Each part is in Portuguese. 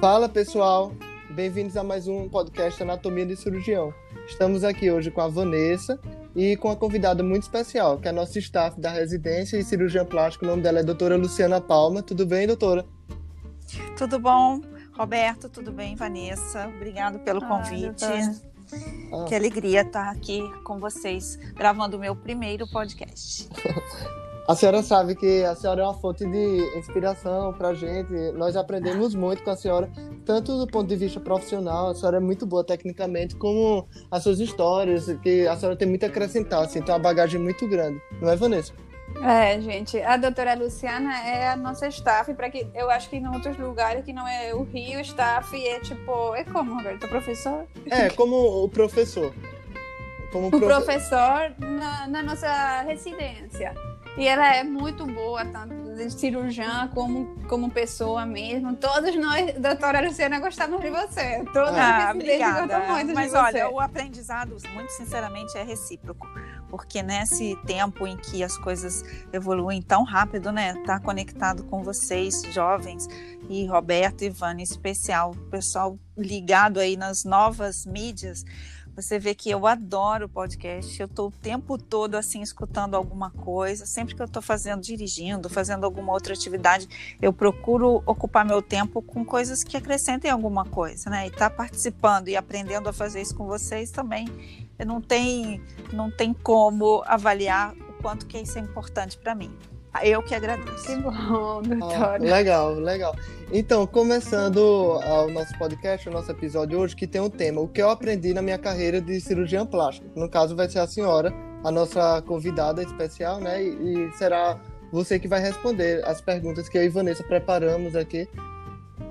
Fala pessoal, bem-vindos a mais um podcast Anatomia de Cirurgião. Estamos aqui hoje com a Vanessa e com uma convidada muito especial, que é a nossa staff da residência e cirurgiã plástica. O nome dela é doutora Luciana Palma. Tudo bem, doutora? Tudo bom, Roberto? Tudo bem, Vanessa? Obrigado pelo convite. Ah, que alegria estar aqui com vocês, gravando o meu primeiro podcast. A senhora sabe que a senhora é uma fonte de inspiração para a gente. Nós aprendemos muito com a senhora, tanto do ponto de vista profissional, a senhora é muito boa tecnicamente, como as suas histórias, que a senhora tem muito a acrescentar, assim, tem uma bagagem muito grande. Não é, Vanessa? É, gente, a doutora Luciana é a nossa staff, para que eu acho que em outros lugares que não é o Rio, staff é tipo, é como, Roberto, professor? É, como o professor. Como o profe... professor na, na nossa residência. E ela é muito boa, tanto de cirurgiã como, como pessoa mesmo. Todos nós, doutora Luciana, gostamos de você. Todos ah, obrigada. muito Mas olha, você. o aprendizado, muito sinceramente, é recíproco. Porque nesse tempo em que as coisas evoluem tão rápido, né? Tá conectado com vocês, jovens, e Roberto e Ivana em especial, o pessoal ligado aí nas novas mídias você vê que eu adoro podcast. Eu estou o tempo todo assim escutando alguma coisa. Sempre que eu estou fazendo, dirigindo, fazendo alguma outra atividade, eu procuro ocupar meu tempo com coisas que acrescentem alguma coisa, né? E estar tá participando e aprendendo a fazer isso com vocês também. Não tem, não tem como avaliar o quanto que isso é importante para mim. Eu que agradeço. Que bom, doutora. Ah, legal, legal. Então, começando o nosso podcast, o nosso episódio hoje, que tem um tema, o que eu aprendi na minha carreira de cirurgiã plástica. No caso, vai ser a senhora, a nossa convidada especial, né? E, e será você que vai responder as perguntas que eu e Vanessa preparamos aqui.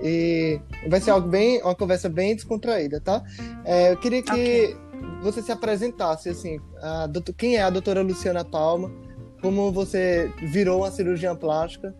E vai ser algo bem, uma conversa bem descontraída, tá? É, eu queria que okay. você se apresentasse, assim, a, quem é a doutora Luciana Palma, como você virou uma cirurgiã plástica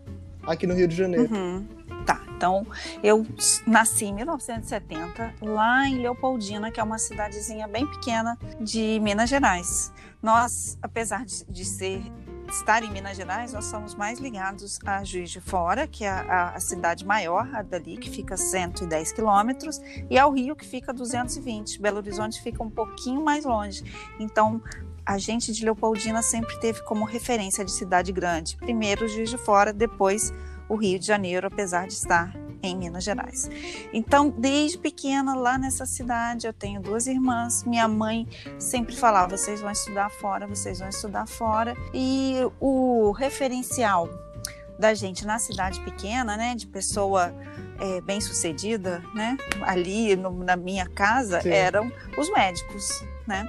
aqui no Rio de Janeiro. Uhum. Tá, então eu nasci em 1970 lá em Leopoldina, que é uma cidadezinha bem pequena de Minas Gerais. Nós, apesar de, de ser estar em Minas Gerais, nós somos mais ligados a Juiz de Fora, que é a, a cidade maior a dali, que fica 110 quilômetros, e ao Rio, que fica 220. Belo Horizonte fica um pouquinho mais longe. Então, a gente de Leopoldina sempre teve como referência de cidade grande. Primeiro Juiz de Fora, depois o Rio de Janeiro, apesar de estar em Minas Gerais. Então, desde pequena, lá nessa cidade, eu tenho duas irmãs. Minha mãe sempre falava: vocês vão estudar fora, vocês vão estudar fora. E o referencial da gente na cidade pequena, né, de pessoa é, bem sucedida, né, ali no, na minha casa, Sim. eram os médicos, né.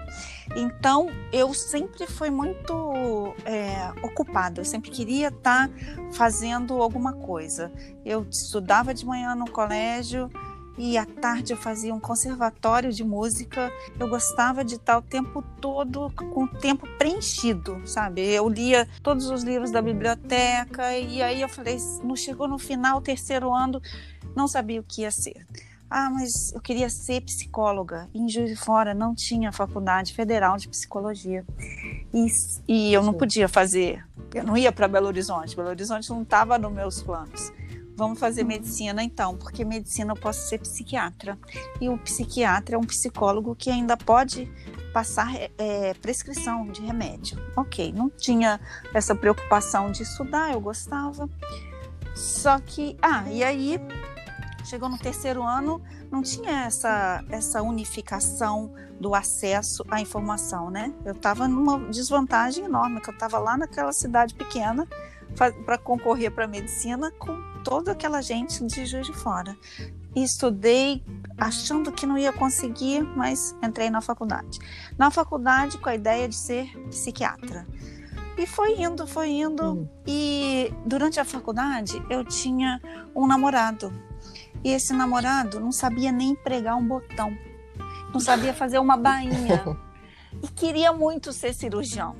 Então, eu sempre fui muito é, ocupada, eu sempre queria estar tá fazendo alguma coisa. Eu estudava de manhã no colégio e à tarde eu fazia um conservatório de música. Eu gostava de estar o tempo todo com o tempo preenchido, sabe? Eu lia todos os livros da biblioteca e aí eu falei, não chegou no final, terceiro ano, não sabia o que ia ser. Ah, mas eu queria ser psicóloga. em Juiz de Fora não tinha faculdade federal de psicologia. E, e eu não podia fazer. Eu não ia para Belo Horizonte. Belo Horizonte não estava nos meus planos. Vamos fazer medicina então, porque medicina eu posso ser psiquiatra. E o psiquiatra é um psicólogo que ainda pode passar é, prescrição de remédio. Ok, não tinha essa preocupação de estudar, eu gostava. Só que, ah, e aí Chegou no terceiro ano, não tinha essa, essa unificação do acesso à informação, né? Eu estava numa desvantagem enorme, que eu estava lá naquela cidade pequena para concorrer para medicina com toda aquela gente de Juiz de Fora. E estudei achando que não ia conseguir, mas entrei na faculdade. Na faculdade com a ideia de ser psiquiatra. E foi indo, foi indo. Uhum. E durante a faculdade eu tinha um namorado e esse namorado não sabia nem pregar um botão, não sabia fazer uma bainha e queria muito ser cirurgião.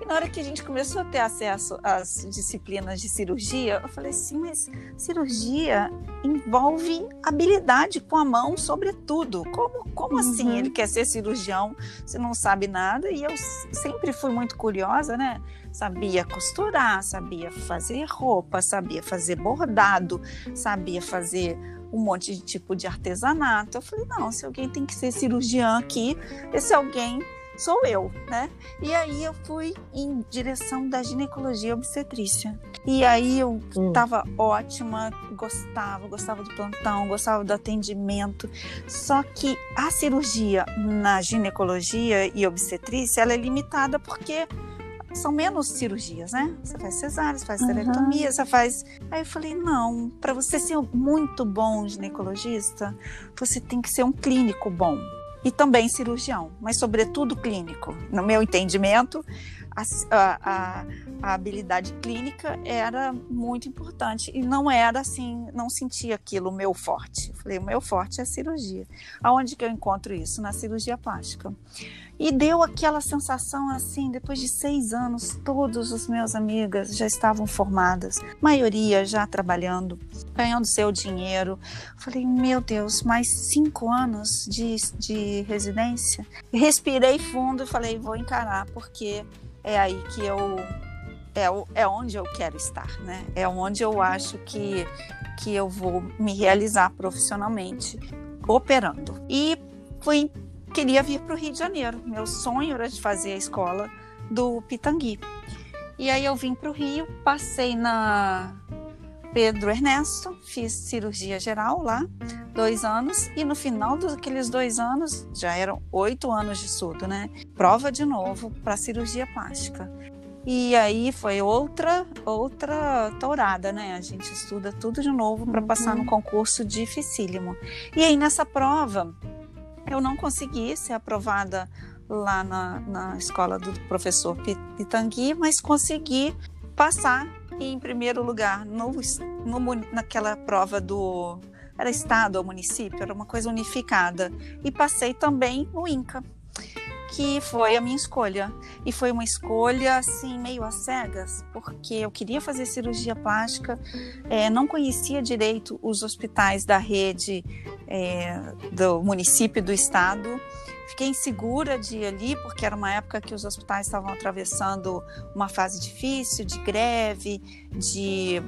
E na hora que a gente começou a ter acesso às disciplinas de cirurgia, eu falei assim: mas cirurgia envolve habilidade com a mão, sobretudo. Como, como assim uhum. assim ele quer ser cirurgião se não sabe nada? E eu sempre fui muito curiosa, né? sabia costurar, sabia fazer roupa, sabia fazer bordado, sabia fazer um monte de tipo de artesanato. Eu falei, não, se alguém tem que ser cirurgiã aqui, esse alguém sou eu, né? E aí eu fui em direção da ginecologia obstetrícia. E aí eu estava hum. ótima, gostava, gostava do plantão, gostava do atendimento. Só que a cirurgia na ginecologia e obstetrícia, ela é limitada porque são menos cirurgias, né? Você faz cesárea, você faz esterectomia, uhum. você faz. Aí eu falei: não, para você ser muito bom ginecologista, você tem que ser um clínico bom e também cirurgião, mas sobretudo clínico. No meu entendimento, a, a, a, habilidade clínica era muito importante e não era assim, não sentia aquilo o meu forte. Falei, o meu forte é a cirurgia. Aonde que eu encontro isso? Na cirurgia plástica. E deu aquela sensação assim, depois de seis anos, todos os meus amigas já estavam formadas, maioria já trabalhando, ganhando seu dinheiro. Falei, meu Deus, mais cinco anos de, de residência. Respirei fundo e falei, vou encarar, porque é aí que eu é, é onde eu quero estar, né? É onde eu acho que, que eu vou me realizar profissionalmente operando. E fui queria vir para o Rio de Janeiro. Meu sonho era de fazer a escola do Pitangui. E aí eu vim para o Rio, passei na Pedro Ernesto, fiz cirurgia geral lá, dois anos, e no final daqueles dois anos, já eram oito anos de estudo, né? Prova de novo para cirurgia plástica. E aí foi outra outra tourada, né? A gente estuda tudo de novo para passar no uhum. concurso dificílimo. E aí nessa prova, eu não consegui ser aprovada lá na, na escola do professor Pitangui, mas consegui passar em primeiro lugar no, no, naquela prova do era estado ou município, era uma coisa unificada. E passei também no INCA que foi a minha escolha. E foi uma escolha, assim, meio às cegas, porque eu queria fazer cirurgia plástica, é, não conhecia direito os hospitais da rede é, do município do estado. Fiquei insegura de ir ali, porque era uma época que os hospitais estavam atravessando uma fase difícil de greve, de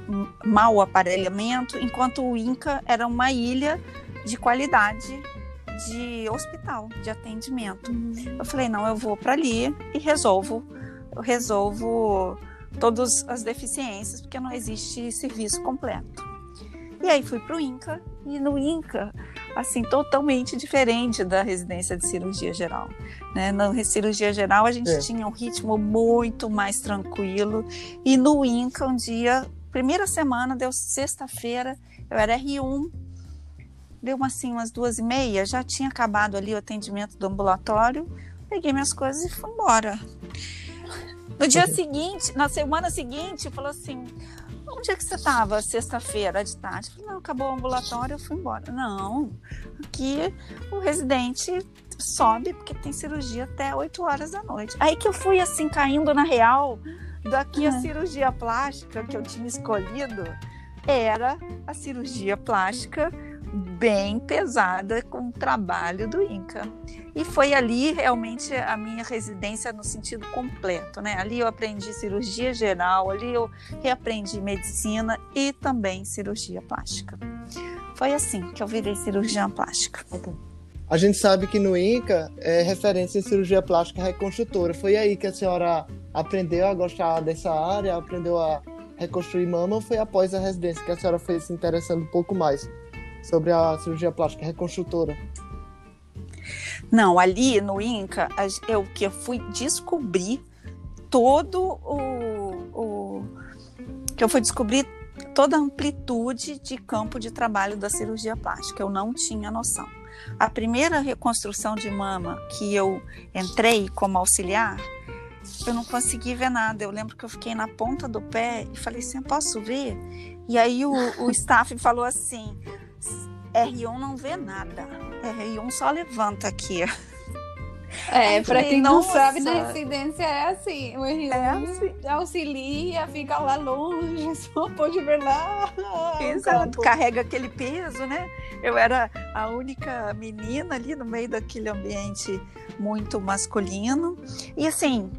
mau aparelhamento, enquanto o INCA era uma ilha de qualidade de hospital, de atendimento. Uhum. Eu falei, não, eu vou para ali e resolvo, eu resolvo todas as deficiências, porque não existe serviço completo. E aí fui para o INCA, e no INCA, assim, totalmente diferente da residência de cirurgia geral. Né? Na cirurgia geral, a gente é. tinha um ritmo muito mais tranquilo, e no INCA, um dia, primeira semana, deu sexta-feira, eu era R1, deu assim, umas duas e meia, já tinha acabado ali o atendimento do ambulatório, peguei minhas coisas e fui embora. No dia seguinte, na semana seguinte, falou assim: onde é que você estava sexta-feira de tarde? Eu falei, não, acabou o ambulatório, eu fui embora. Não, aqui o residente sobe porque tem cirurgia até 8 horas da noite. Aí que eu fui assim, caindo na real, daqui a cirurgia plástica que eu tinha escolhido era a cirurgia plástica bem pesada com o trabalho do INCA. E foi ali realmente a minha residência no sentido completo, né? Ali eu aprendi cirurgia geral, ali eu reaprendi medicina e também cirurgia plástica. Foi assim que eu virei cirurgiã plástica. A gente sabe que no INCA é referência em cirurgia plástica reconstrutora. Foi aí que a senhora aprendeu a gostar dessa área, aprendeu a reconstruir mama ou foi após a residência que a senhora foi se interessando um pouco mais sobre a cirurgia plástica reconstrutora. Não, ali no INCA, eu que eu fui descobrir todo o, que eu fui descobrir toda a amplitude de campo de trabalho da cirurgia plástica. Eu não tinha noção. A primeira reconstrução de mama que eu entrei como auxiliar, eu não consegui ver nada. Eu lembro que eu fiquei na ponta do pé e falei assim: posso ver? E aí o, o staff falou assim: R1 não vê nada. R1 só levanta aqui. É, para quem não sabe, na residência é assim. O R1 é assim. auxilia, fica lá longe, só pode ver lá. Exato, carrega aquele peso, né? Eu era a única menina ali no meio daquele ambiente muito masculino. E assim,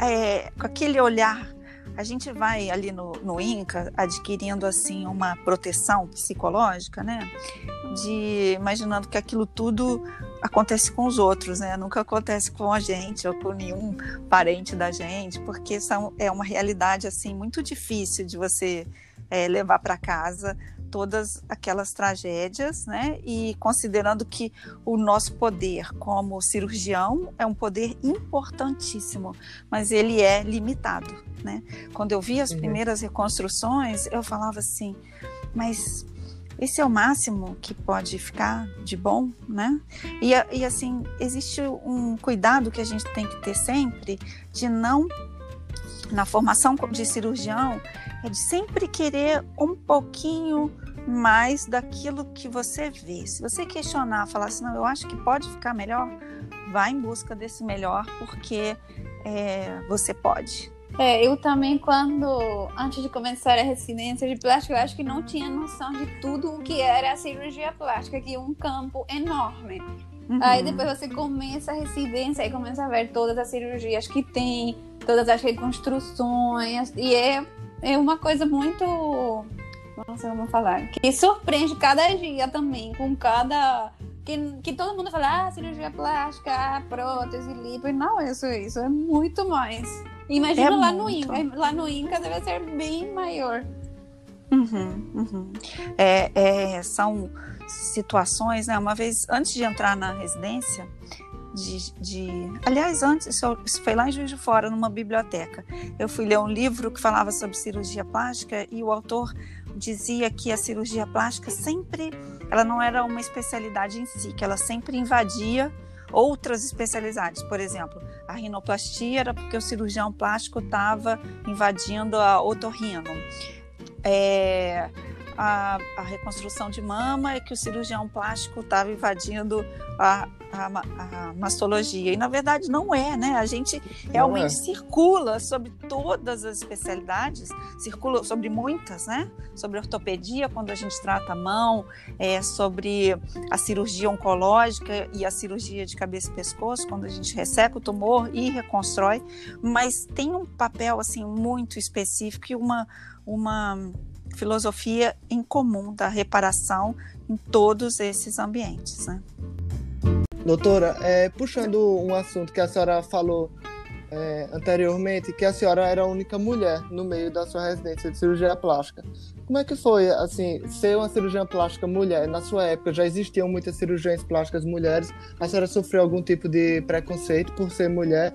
é, com aquele olhar a gente vai ali no, no INCA adquirindo assim uma proteção psicológica, né? De imaginando que aquilo tudo acontece com os outros, né? Nunca acontece com a gente ou com nenhum parente da gente, porque são, é uma realidade assim muito difícil de você é, levar para casa todas aquelas tragédias, né? E considerando que o nosso poder como cirurgião é um poder importantíssimo, mas ele é limitado, né? Quando eu vi as uhum. primeiras reconstruções, eu falava assim, mas esse é o máximo que pode ficar de bom, né? E, e assim, existe um cuidado que a gente tem que ter sempre de não na formação de cirurgião é de sempre querer um pouquinho mais daquilo que você vê. Se você questionar, falar assim, não, eu acho que pode ficar melhor, vá em busca desse melhor, porque é, você pode. É, eu também, quando, antes de começar a residência de plástica, eu acho que não tinha noção de tudo o que era a cirurgia plástica, que é um campo enorme. Uhum. Aí depois você começa a residência e começa a ver todas as cirurgias que tem, todas as reconstruções, e é, é uma coisa muito sei como falar, que surpreende cada dia também, com cada. Que, que todo mundo fala, ah, cirurgia plástica, ah, prótese, lipo. Não é isso, isso é muito mais. Imagina é lá muito. no Inca, lá no Inca deve ser bem maior. Uhum, uhum. É, é, são situações, né? Uma vez antes de entrar na residência, de, de, aliás, antes, isso foi lá em Juiz de Fora, numa biblioteca. Eu fui ler um livro que falava sobre cirurgia plástica e o autor dizia que a cirurgia plástica sempre, ela não era uma especialidade em si, que ela sempre invadia outras especialidades. Por exemplo, a rinoplastia era porque o cirurgião plástico estava invadindo a otorrino. É, a, a, reconstrução de mama é que o cirurgião plástico estava invadindo a, a, a, mastologia. E na verdade não é, né? A gente realmente é. circula sobre todas as especialidades, circula sobre muitas, né? Sobre ortopedia, quando a gente trata a mão, é, sobre a cirurgia oncológica e a cirurgia de cabeça e pescoço, quando a gente resseca o tumor e reconstrói. Mas tem um papel assim muito específico e uma uma filosofia em comum da reparação em todos esses ambientes. Né? Doutora, é, puxando um assunto que a senhora falou é, anteriormente, que a senhora era a única mulher no meio da sua residência de cirurgia plástica. Como é que foi, assim, ser uma cirurgiã plástica mulher? Na sua época já existiam muitas cirurgiãs plásticas mulheres. A senhora sofreu algum tipo de preconceito por ser mulher?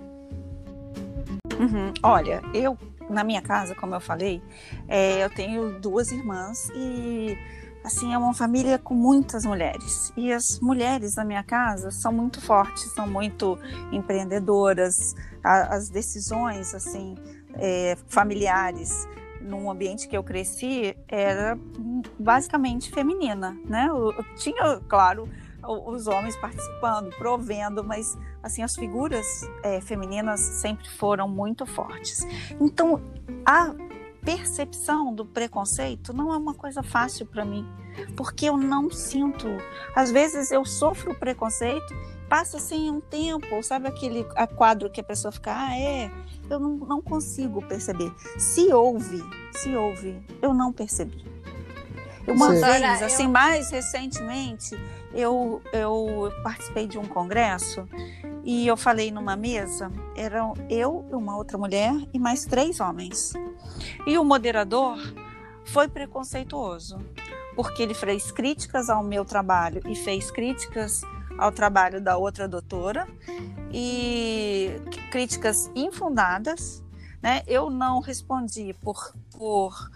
Uhum. Olha, eu na minha casa, como eu falei, é, eu tenho duas irmãs e assim é uma família com muitas mulheres e as mulheres da minha casa são muito fortes, são muito empreendedoras. A, as decisões assim é, familiares num ambiente que eu cresci era basicamente feminina, né? Eu, eu tinha, claro, os homens participando, provendo, mas assim as figuras é, femininas sempre foram muito fortes. Então a percepção do preconceito não é uma coisa fácil para mim, porque eu não sinto. Às vezes eu sofro preconceito, passa assim um tempo, sabe aquele quadro que a pessoa fica, ah, é, eu não, não consigo perceber. Se houve, se houve, eu não percebi. Uma Sim. vez, assim, mais recentemente, eu, eu participei de um congresso e eu falei numa mesa, eram eu, uma outra mulher e mais três homens. E o moderador foi preconceituoso, porque ele fez críticas ao meu trabalho e fez críticas ao trabalho da outra doutora e críticas infundadas, né? Eu não respondi por, por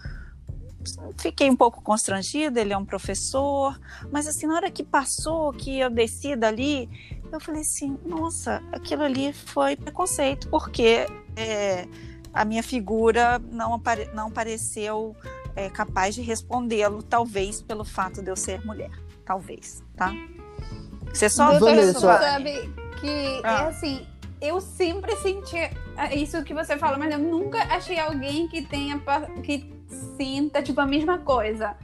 fiquei um pouco constrangida, ele é um professor, mas assim, na hora que passou, que eu desci dali, eu falei assim, nossa, aquilo ali foi preconceito, porque é, a minha figura não, apare não pareceu é, capaz de respondê-lo, talvez pelo fato de eu ser mulher, talvez, tá? Você só sabe que ah. é assim, eu sempre senti isso que você fala, mas eu nunca achei alguém que tenha que sinta, tipo, a mesma coisa.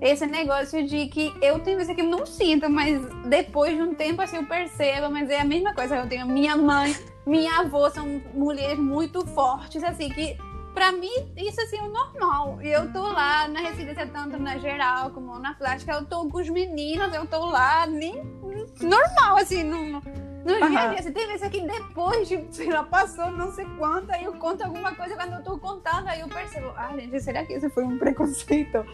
Esse negócio de que eu tenho isso aqui, eu não sinto, mas depois de um tempo assim eu percebo, mas é a mesma coisa. Eu tenho minha mãe, minha avó, são mulheres muito fortes, assim, que Pra mim, isso assim é o normal. E eu tô lá na residência, tanto na geral como na plástica, eu tô com os meninos, eu tô lá, nem normal, assim, no, no uhum. dia a dia. Você tem vezes que depois de, sei lá, passou não sei quanto, aí eu conto alguma coisa quando eu tô contando, aí eu percebo, ah, gente, será que isso foi um preconceito?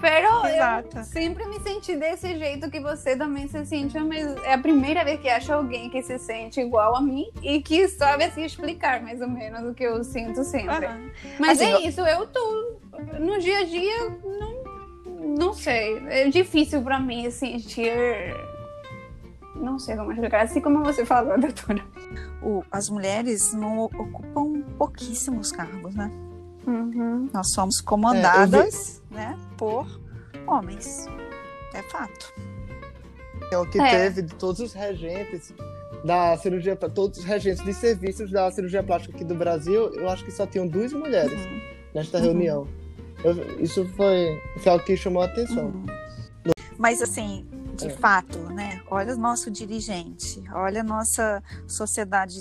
Pero Exato. eu sempre me senti desse jeito que você também se sente, mas é a primeira vez que acho alguém que se sente igual a mim e que sabe assim explicar mais ou menos o que eu sinto sempre. Uhum. Mas assim, é eu... isso, eu tô no dia a dia, não, não sei, é difícil para mim sentir não sei como explicar, assim como você falou, doutora. O, as mulheres não ocupam pouquíssimos cargos, né? Uhum. Nós somos comandadas é, vi... né, por homens. É fato. É o que é. teve de todos os regentes da cirurgia, todos os regentes de serviços da cirurgia plástica aqui do Brasil, eu acho que só tinham duas mulheres uhum. nesta uhum. reunião. Eu, isso foi, foi algo que chamou a atenção. Uhum. Mas assim, de é. fato, né? Olha o nosso dirigente, olha a nossa sociedade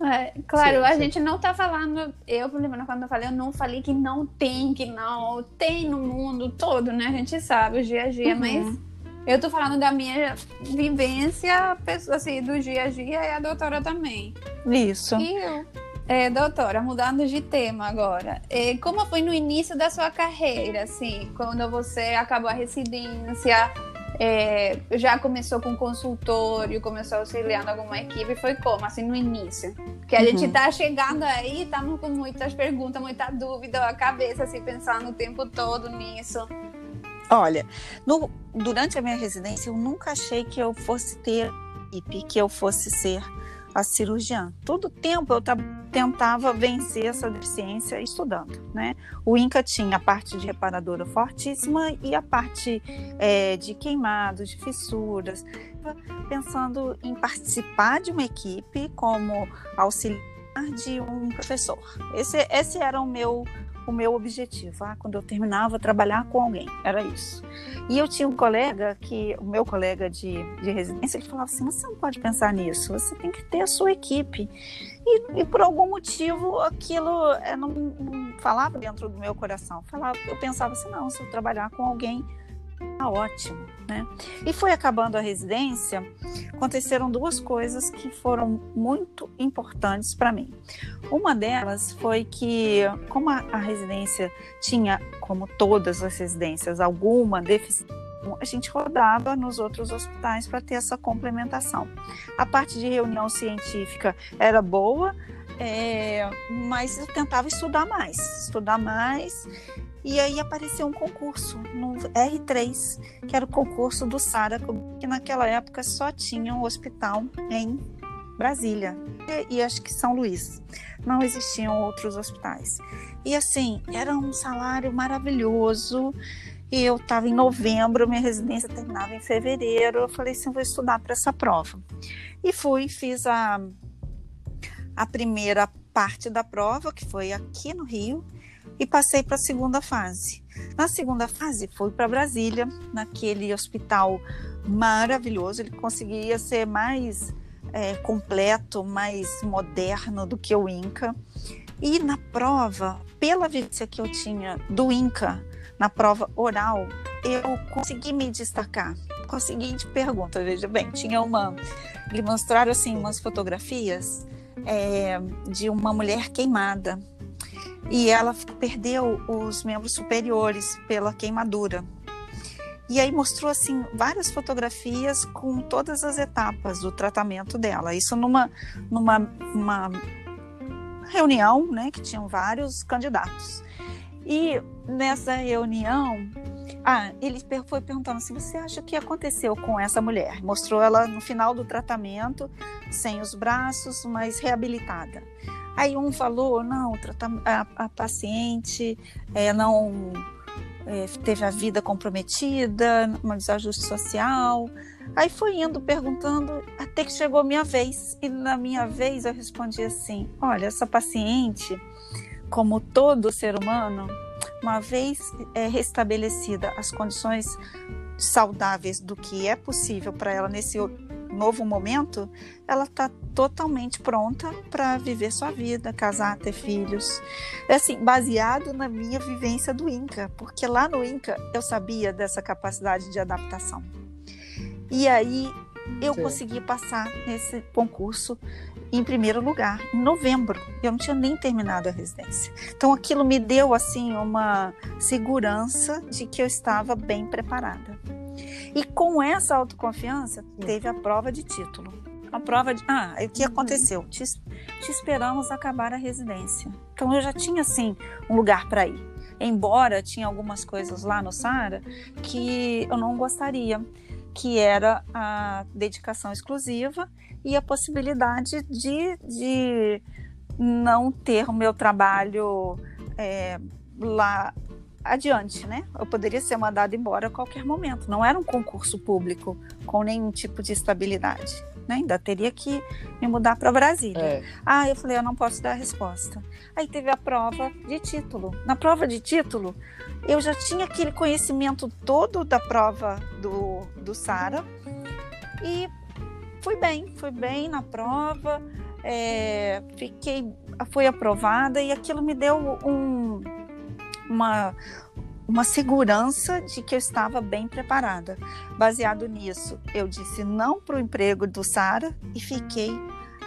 é, claro, sim, a sim. gente não tá falando. Eu, por exemplo, quando eu falei, eu não falei que não tem, que não tem no mundo todo, né? A gente sabe o dia a dia, uhum. mas eu tô falando da minha vivência, assim, do dia a dia e a doutora também. Isso. E eu. É, doutora, mudando de tema agora. É, como foi no início da sua carreira, assim, quando você acabou a residência? É, já começou com consultório, começou auxiliando alguma equipe, foi como, assim, no início? Que a uhum. gente tá chegando aí, estamos com muitas perguntas, muita dúvida, a cabeça, assim, pensando o tempo todo nisso. Olha, no, durante a minha residência, eu nunca achei que eu fosse ter equipe, que eu fosse ser a cirurgiã. Todo tempo eu tentava vencer essa deficiência estudando, né? O INCA tinha a parte de reparadora fortíssima e a parte é, de queimados, de fissuras. Pensando em participar de uma equipe como auxiliar de um professor. Esse, esse era o meu o meu objetivo. Ah, quando eu terminava, trabalhar com alguém. Era isso. E eu tinha um colega que, o meu colega de, de residência, ele falava assim: você não pode pensar nisso, você tem que ter a sua equipe. E, e por algum motivo aquilo é, não, não, falava dentro do meu coração. Falava, eu pensava assim: não, se eu trabalhar com alguém, tá ótimo, né? E foi acabando a residência, aconteceram duas coisas que foram muito importantes para mim. Uma delas foi que, como a, a residência tinha, como todas as residências, alguma deficiência a gente rodava nos outros hospitais para ter essa complementação. A parte de reunião científica era boa, é, mas eu tentava estudar mais, estudar mais e aí apareceu um concurso no R3, que era o concurso do SARA, que naquela época só tinha um hospital em Brasília e, e acho que São Luís. Não existiam outros hospitais. E assim, era um salário maravilhoso. E eu estava em novembro, minha residência terminava em fevereiro. Eu falei assim, vou estudar para essa prova. E fui, fiz a, a primeira parte da prova, que foi aqui no Rio, e passei para a segunda fase. Na segunda fase, fui para Brasília, naquele hospital maravilhoso. Ele conseguia ser mais é, completo, mais moderno do que o INCA. E na prova, pela vivência que eu tinha do INCA, na prova oral, eu consegui me destacar com a seguinte pergunta, veja bem, tinha uma, me mostraram assim umas fotografias é, de uma mulher queimada e ela perdeu os membros superiores pela queimadura. E aí mostrou assim várias fotografias com todas as etapas do tratamento dela. Isso numa numa uma reunião, né, que tinham vários candidatos. E nessa reunião, ah, ele foi perguntando assim: você acha que aconteceu com essa mulher? Mostrou ela no final do tratamento, sem os braços, mas reabilitada. Aí um falou, não, a, a paciente é, não é, teve a vida comprometida, um desajuste social. Aí foi indo perguntando até que chegou a minha vez. E na minha vez eu respondi assim: olha, essa paciente, como todo ser humano, uma vez é, restabelecida as condições saudáveis do que é possível para ela nesse novo momento, ela está totalmente pronta para viver sua vida, casar, ter filhos. É assim, baseado na minha vivência do Inca, porque lá no Inca eu sabia dessa capacidade de adaptação. E aí eu Sim. consegui passar nesse concurso em primeiro lugar, em novembro. Eu não tinha nem terminado a residência. Então aquilo me deu assim uma segurança de que eu estava bem preparada. E com essa autoconfiança, teve a prova de título. A prova de. Ah, o que uhum. aconteceu? Te, te esperamos acabar a residência. Então eu já tinha, assim, um lugar para ir. Embora tinha algumas coisas lá no Sara que eu não gostaria, que era a dedicação exclusiva e a possibilidade de, de não ter o meu trabalho é, lá adiante, né? Eu poderia ser mandado embora a qualquer momento. Não era um concurso público com nenhum tipo de estabilidade. Né? Ainda teria que me mudar para Brasília. É. Ah, eu falei, eu não posso dar a resposta. Aí teve a prova de título. Na prova de título, eu já tinha aquele conhecimento todo da prova do, do Sara e fui bem, fui bem na prova, é, fiquei, fui aprovada e aquilo me deu um, uma, uma segurança de que eu estava bem preparada. Baseado nisso, eu disse não para o emprego do Sara e fiquei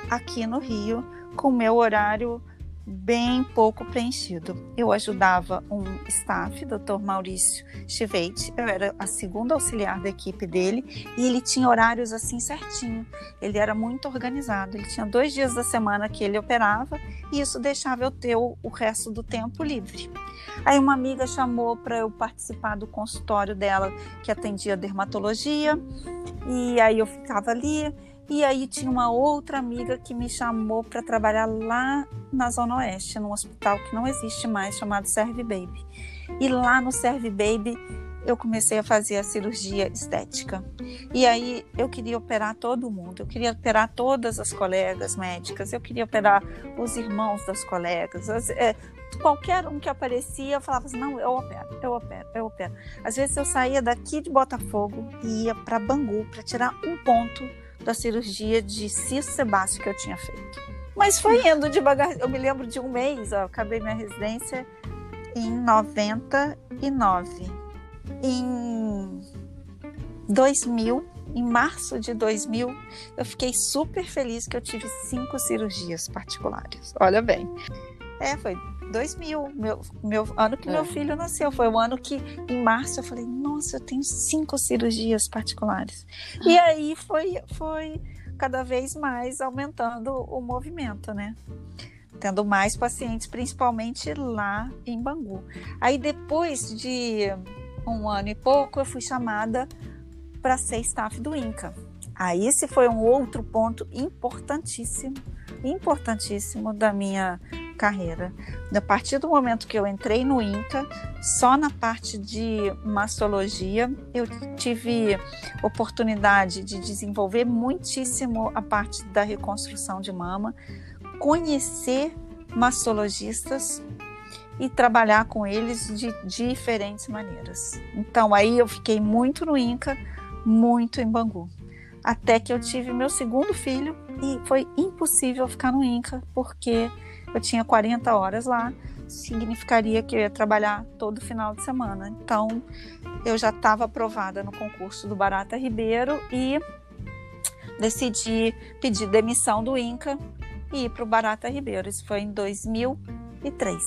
aqui no Rio com meu horário bem pouco preenchido. Eu ajudava um staff, Dr. Maurício Chivete, eu era a segunda auxiliar da equipe dele e ele tinha horários assim certinho. Ele era muito organizado. Ele tinha dois dias da semana que ele operava e isso deixava eu ter o, o resto do tempo livre. Aí uma amiga chamou para eu participar do consultório dela que atendia dermatologia e aí eu ficava ali e aí tinha uma outra amiga que me chamou para trabalhar lá na Zona Oeste, num hospital que não existe mais, chamado Serve Baby. E lá no Serve Baby eu comecei a fazer a cirurgia estética. E aí eu queria operar todo mundo, eu queria operar todas as colegas médicas, eu queria operar os irmãos das colegas, as, é, qualquer um que aparecia, eu falava assim, não, eu opero, eu opero, eu opero. Às vezes eu saía daqui de Botafogo e ia para Bangu para tirar um ponto da cirurgia de cisto sebáceo que eu tinha feito. Mas foi indo devagar. Eu me lembro de um mês, ó, acabei minha residência em 99. Em 2000, em março de 2000, eu fiquei super feliz que eu tive cinco cirurgias particulares. Olha bem. É, foi 2000, meu, meu ano que é. meu filho nasceu. Foi o ano que, em março, eu falei: Nossa, eu tenho cinco cirurgias particulares. E aí foi, foi cada vez mais aumentando o movimento, né? Tendo mais pacientes, principalmente lá em Bangu. Aí depois de um ano e pouco, eu fui chamada para ser staff do INCA. Aí esse foi um outro ponto importantíssimo, importantíssimo da minha carreira. A partir do momento que eu entrei no INCA, só na parte de mastologia, eu tive oportunidade de desenvolver muitíssimo a parte da reconstrução de mama, conhecer mastologistas e trabalhar com eles de diferentes maneiras. Então aí eu fiquei muito no INCA, muito em Bangu. Até que eu tive meu segundo filho e foi impossível ficar no INCA porque eu tinha 40 horas lá, significaria que eu ia trabalhar todo final de semana. Então, eu já estava aprovada no concurso do Barata Ribeiro e decidi pedir demissão do INCA e ir para o Barata Ribeiro. Isso foi em 2003.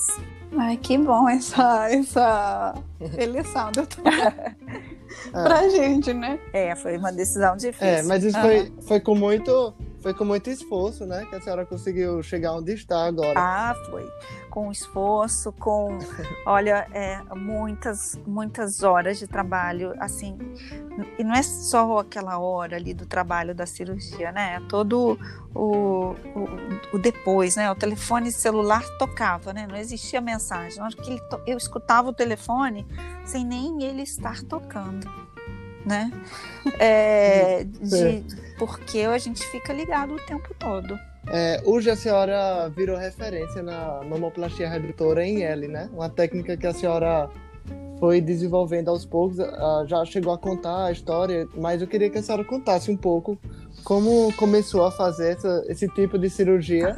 Ai, que bom essa, essa eleição, doutora. pra gente, né? É, foi uma decisão difícil. É, mas isso uhum. foi, foi com muito foi com muito esforço, né? Que a senhora conseguiu chegar onde está agora. Ah, foi. Com esforço, com, olha, é, muitas, muitas horas de trabalho, assim. E não é só aquela hora ali do trabalho da cirurgia, né? É todo o, o, o depois, né? O telefone celular tocava, né? Não existia mensagem. Na hora que eu escutava o telefone sem nem ele estar tocando né? É, de, porque a gente fica ligado o tempo todo. É, hoje a senhora virou referência na mamoplastia redutora em L, né? Uma técnica que a senhora foi desenvolvendo aos poucos, já chegou a contar a história, mas eu queria que a senhora contasse um pouco como começou a fazer essa, esse tipo de cirurgia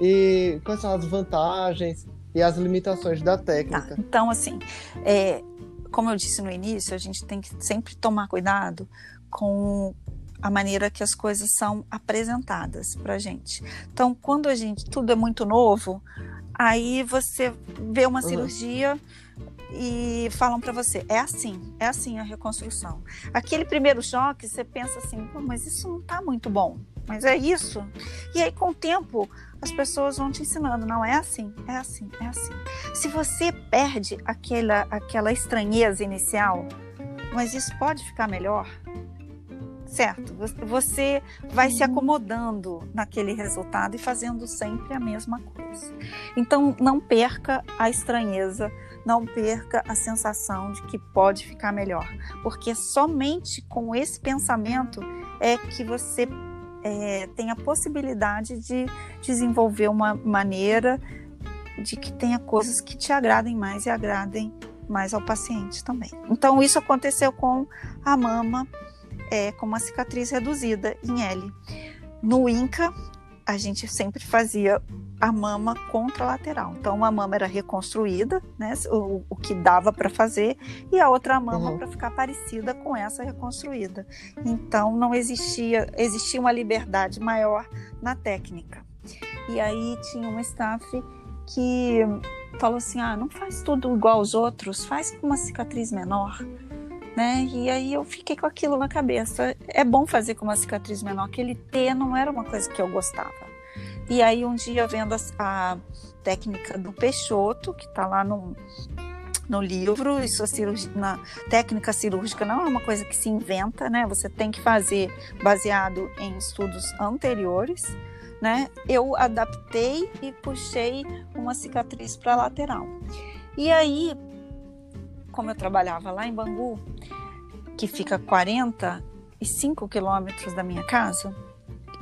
e quais são as vantagens e as limitações da técnica. Tá, então, assim, é, como eu disse no início, a gente tem que sempre tomar cuidado com a maneira que as coisas são apresentadas para gente. Então, quando a gente tudo é muito novo, aí você vê uma uhum. cirurgia e falam para você, é assim, é assim a reconstrução. Aquele primeiro choque, você pensa assim, mas isso não está muito bom, mas é isso. E aí, com o tempo, as pessoas vão te ensinando, não é assim, é assim, é assim. Se você perde aquela, aquela estranheza inicial, mas isso pode ficar melhor, certo? Você vai se acomodando naquele resultado e fazendo sempre a mesma coisa. Então, não perca a estranheza, não perca a sensação de que pode ficar melhor, porque somente com esse pensamento é que você é, tem a possibilidade de desenvolver uma maneira de que tenha coisas que te agradem mais e agradem mais ao paciente também. Então, isso aconteceu com a mama é, com uma cicatriz reduzida em L. No INCA, a gente sempre fazia a mama contralateral. Então, uma mama era reconstruída, né, o, o que dava para fazer, e a outra mama uhum. para ficar parecida com essa reconstruída. Então, não existia, existia uma liberdade maior na técnica. E aí tinha uma staff que falou assim: ah, não faz tudo igual aos outros, faz com uma cicatriz menor né? E aí eu fiquei com aquilo na cabeça. É bom fazer com uma cicatriz menor. Aquele T não era uma coisa que eu gostava. E aí um dia vendo a, a técnica do Peixoto, que está lá no, no livro, isso a cirurgia, na técnica cirúrgica não é uma coisa que se inventa, né? Você tem que fazer baseado em estudos anteriores, né? Eu adaptei e puxei uma cicatriz para lateral. E aí como eu trabalhava lá em Bangu, que fica 45 quilômetros da minha casa,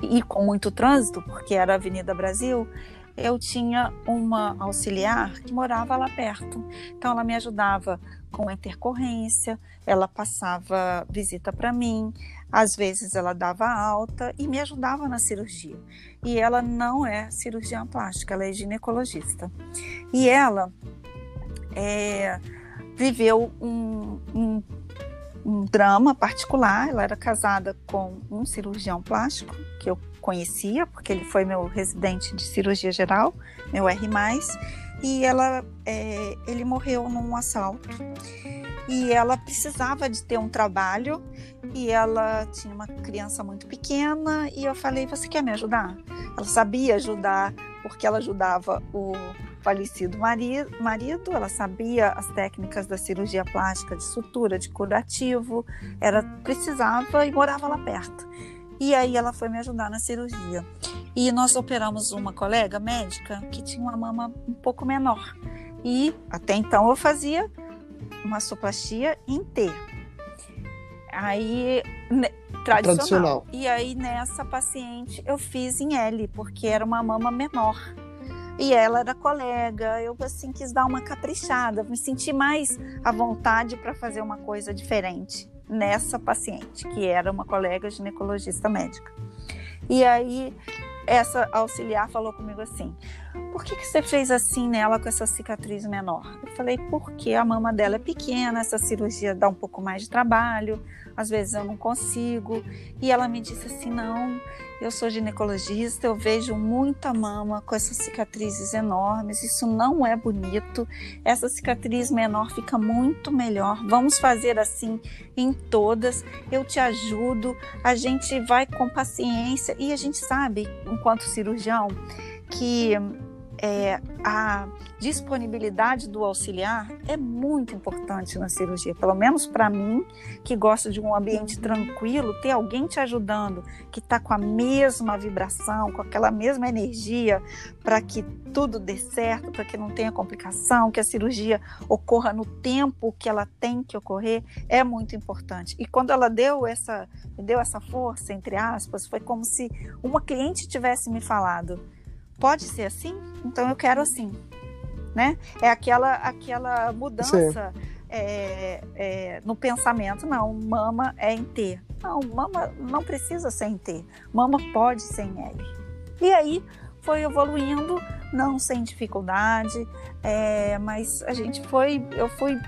e com muito trânsito, porque era a Avenida Brasil, eu tinha uma auxiliar que morava lá perto. Então ela me ajudava com a intercorrência, ela passava visita para mim, às vezes ela dava alta e me ajudava na cirurgia. E ela não é cirurgiã plástica, ela é ginecologista. E ela é, viveu um, um, um drama particular. Ela era casada com um cirurgião plástico que eu conhecia, porque ele foi meu residente de cirurgia geral, meu R+, e ela, é, ele morreu num assalto. E ela precisava de ter um trabalho e ela tinha uma criança muito pequena e eu falei, você quer me ajudar? Ela sabia ajudar porque ela ajudava o falecido marido, ela sabia as técnicas da cirurgia plástica, de sutura, de curativo, ela precisava e morava lá perto. E aí ela foi me ajudar na cirurgia. E nós operamos uma colega médica que tinha uma mama um pouco menor. E até então eu fazia uma soplastia em T. Aí tradicional. tradicional. E aí nessa paciente eu fiz em L, porque era uma mama menor. E ela era colega, eu assim quis dar uma caprichada, me senti mais à vontade para fazer uma coisa diferente nessa paciente, que era uma colega ginecologista médica. E aí essa auxiliar falou comigo assim: por que, que você fez assim nela com essa cicatriz menor? Eu falei: porque a mama dela é pequena, essa cirurgia dá um pouco mais de trabalho, às vezes eu não consigo. E ela me disse assim: não, eu sou ginecologista, eu vejo muita mama com essas cicatrizes enormes, isso não é bonito. Essa cicatriz menor fica muito melhor. Vamos fazer assim em todas. Eu te ajudo, a gente vai com paciência e a gente sabe, enquanto cirurgião, que é, a disponibilidade do auxiliar é muito importante na cirurgia. Pelo menos para mim, que gosto de um ambiente tranquilo, ter alguém te ajudando, que está com a mesma vibração, com aquela mesma energia, para que tudo dê certo, para que não tenha complicação, que a cirurgia ocorra no tempo que ela tem que ocorrer, é muito importante. E quando ela deu essa, deu essa força, entre aspas, foi como se uma cliente tivesse me falado pode ser assim? Então eu quero assim, né? É aquela aquela mudança é, é, no pensamento, não, mama é em T. Não, mama não precisa ser em T. Mama pode ser em L. E aí foi evoluindo, não sem dificuldade, é, mas a gente foi, eu fui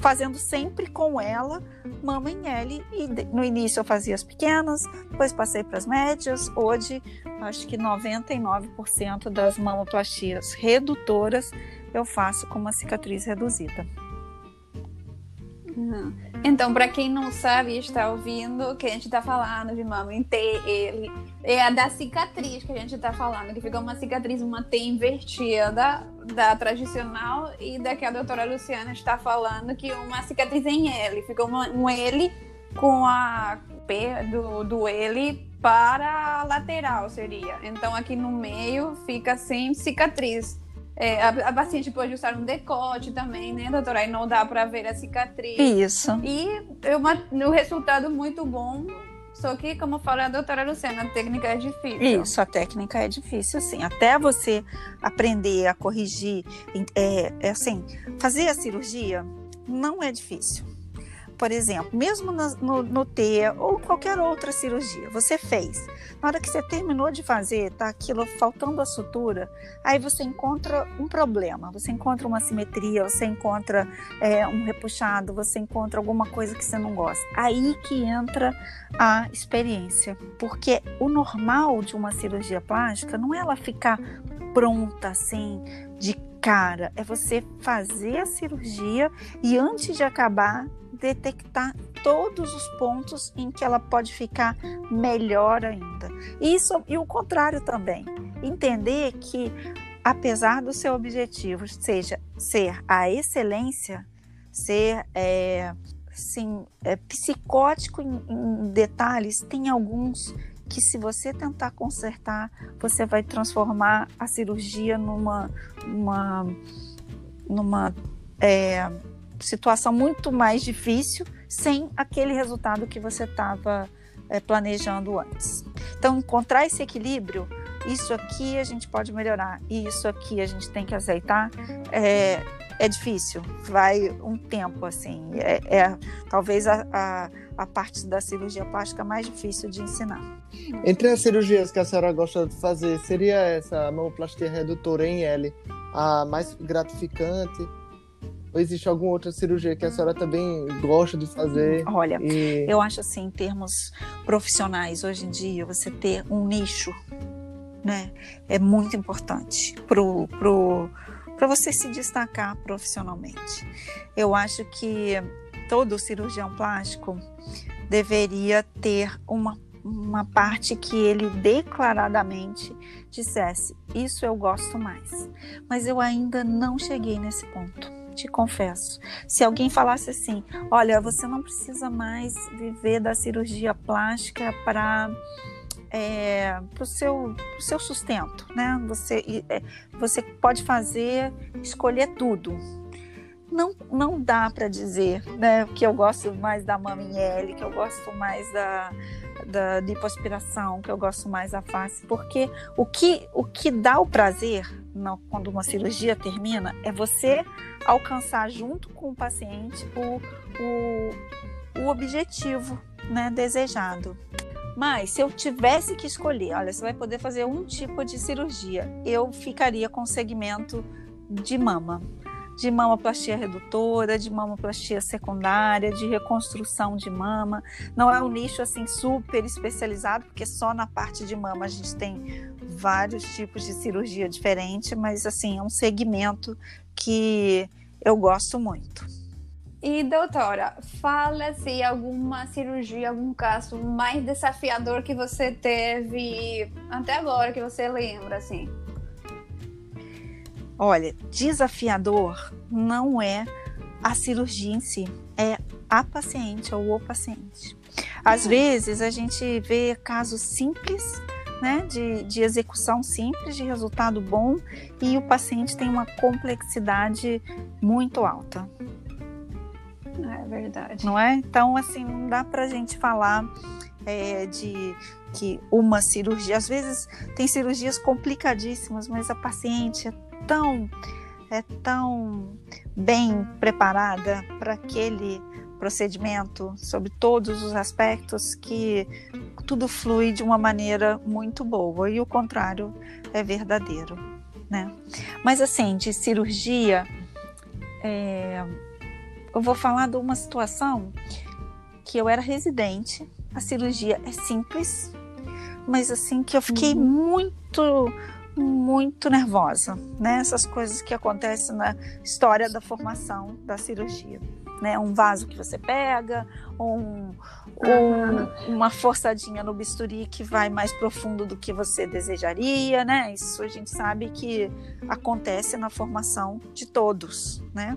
fazendo sempre com ela mama em L e no início eu fazia as pequenas, depois passei para as médias. Hoje, acho que 99% das mamoplastias redutoras eu faço com uma cicatriz reduzida. Uhum. Então, para quem não sabe e está ouvindo, que a gente está falando de mama em T, ele é a da cicatriz que a gente está falando, que fica uma cicatriz, uma T invertida da tradicional e da que a doutora Luciana está falando, que uma cicatriz em L, fica uma, um L com a P do, do L para a lateral, seria. Então, aqui no meio fica sem cicatriz. É, a, a, paciente pode usar um decote também, né, doutora? Aí não dá para ver a cicatriz. Isso. E é uma, um resultado muito bom. Só que, como fala a doutora Luciana, a técnica é difícil. Isso, a técnica é difícil, sim. Até você aprender a corrigir, é, é assim, fazer a cirurgia não é difícil por exemplo, mesmo no, no, no ou qualquer outra cirurgia, você fez. Na hora que você terminou de fazer, tá aquilo faltando a sutura, aí você encontra um problema, você encontra uma simetria, você encontra é, um repuxado, você encontra alguma coisa que você não gosta. Aí que entra a experiência, porque o normal de uma cirurgia plástica não é ela ficar pronta assim, de cara, é você fazer a cirurgia e antes de acabar detectar todos os pontos em que ela pode ficar melhor ainda. Isso e o contrário também. Entender que apesar do seu objetivo seja ser a excelência, ser é, é, psicótico em, em detalhes, tem alguns que se você tentar consertar, você vai transformar a cirurgia numa, numa, numa é, situação muito mais difícil sem aquele resultado que você estava é, planejando antes. Então, encontrar esse equilíbrio, isso aqui a gente pode melhorar, e isso aqui a gente tem que aceitar, é, é difícil, vai um tempo assim. É, é talvez a, a, a, parte da cirurgia plástica mais difícil de ensinar. Entre as cirurgias que a senhora gosta de fazer, seria essa mamoplastia redutora em L a mais gratificante? Ou existe alguma outra cirurgia que a senhora também gosta de fazer? Olha, e... eu acho assim, em termos profissionais, hoje em dia, você ter um nicho, né, é muito importante pro, pro, para você se destacar profissionalmente. Eu acho que todo cirurgião plástico deveria ter uma, uma parte que ele declaradamente dissesse: Isso eu gosto mais. Mas eu ainda não cheguei nesse ponto te confesso. Se alguém falasse assim: olha, você não precisa mais viver da cirurgia plástica para é, para o seu, seu sustento, né? Você, é, você pode fazer, escolher tudo. Não, não dá para dizer né, que eu gosto mais da L, que eu gosto mais da, da lipoaspiração, que eu gosto mais da face, porque o que, o que dá o prazer quando uma cirurgia termina é você alcançar junto com o paciente o, o, o objetivo né, desejado. Mas se eu tivesse que escolher, olha, você vai poder fazer um tipo de cirurgia, eu ficaria com segmento de mama de mamoplastia redutora, de mamoplastia secundária, de reconstrução de mama. Não é um nicho assim super especializado, porque só na parte de mama a gente tem vários tipos de cirurgia diferente, mas assim, é um segmento que eu gosto muito. E doutora, fala se alguma cirurgia, algum caso mais desafiador que você teve até agora que você lembra assim. Olha, desafiador não é a cirurgia em si, é a paciente ou o paciente. Às uhum. vezes a gente vê casos simples, né, de, de execução simples, de resultado bom, e o paciente tem uma complexidade muito alta. É verdade. Não é? Então, assim, não dá para a gente falar é, de que uma cirurgia, às vezes tem cirurgias complicadíssimas, mas a paciente é tão é tão bem preparada para aquele procedimento, sobre todos os aspectos, que tudo flui de uma maneira muito boa e o contrário é verdadeiro, né? Mas assim, de cirurgia, é, eu vou falar de uma situação que eu era residente, a cirurgia é simples, mas assim que eu fiquei uhum. muito muito nervosa, né? Essas coisas que acontecem na história da formação da cirurgia né? Um vaso que você pega, um, um, uma forçadinha no bisturi que vai mais profundo do que você desejaria, né? Isso a gente sabe que acontece na formação de todos, né?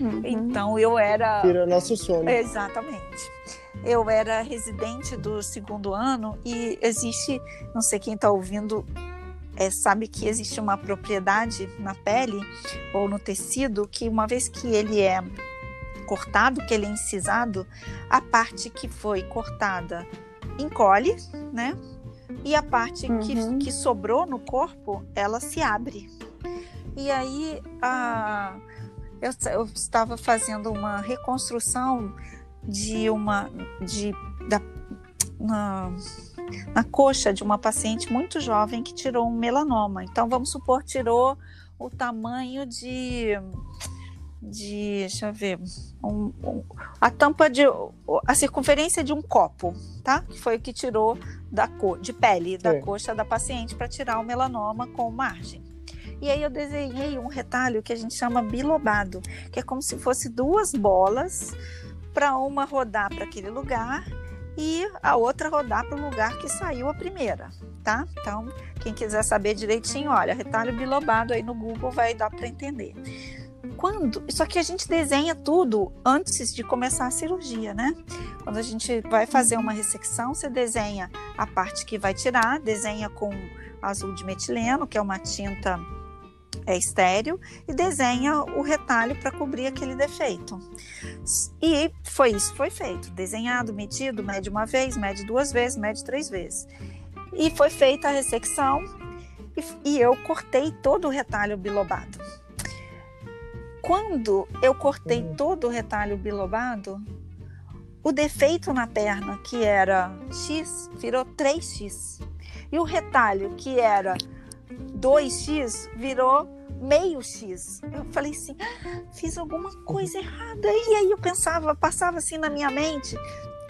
Uhum. Então eu era. Tira nosso sono. Exatamente. Eu era residente do segundo ano e existe, não sei quem está ouvindo é, sabe que existe uma propriedade na pele ou no tecido que uma vez que ele é cortado, que ele é incisado, a parte que foi cortada encolhe, né? E a parte uhum. que, que sobrou no corpo, ela se abre. E aí a, eu, eu estava fazendo uma reconstrução de uma de da, na, na coxa de uma paciente muito jovem que tirou um melanoma. Então vamos supor tirou o tamanho de de, deixa eu ver, um, um, a tampa de, a circunferência de um copo, tá? Que foi o que tirou da cor, de pele da Sim. coxa da paciente para tirar o melanoma com margem. E aí eu desenhei um retalho que a gente chama bilobado, que é como se fosse duas bolas para uma rodar para aquele lugar e a outra rodar para o lugar que saiu a primeira, tá? Então, quem quiser saber direitinho, olha, retalho bilobado aí no Google vai dar para entender quando. Só que a gente desenha tudo antes de começar a cirurgia, né? Quando a gente vai fazer uma ressecção, você desenha a parte que vai tirar, desenha com azul de metileno, que é uma tinta é estéreo, e desenha o retalho para cobrir aquele defeito. E foi isso foi feito: desenhado, medido, mede uma vez, mede duas vezes, mede três vezes. E foi feita a ressecção e, e eu cortei todo o retalho bilobado. Quando eu cortei todo o retalho bilobado, o defeito na perna, que era X, virou 3X. E o retalho, que era 2X, virou meio X. Eu falei assim, ah, fiz alguma coisa errada. E aí eu pensava, passava assim na minha mente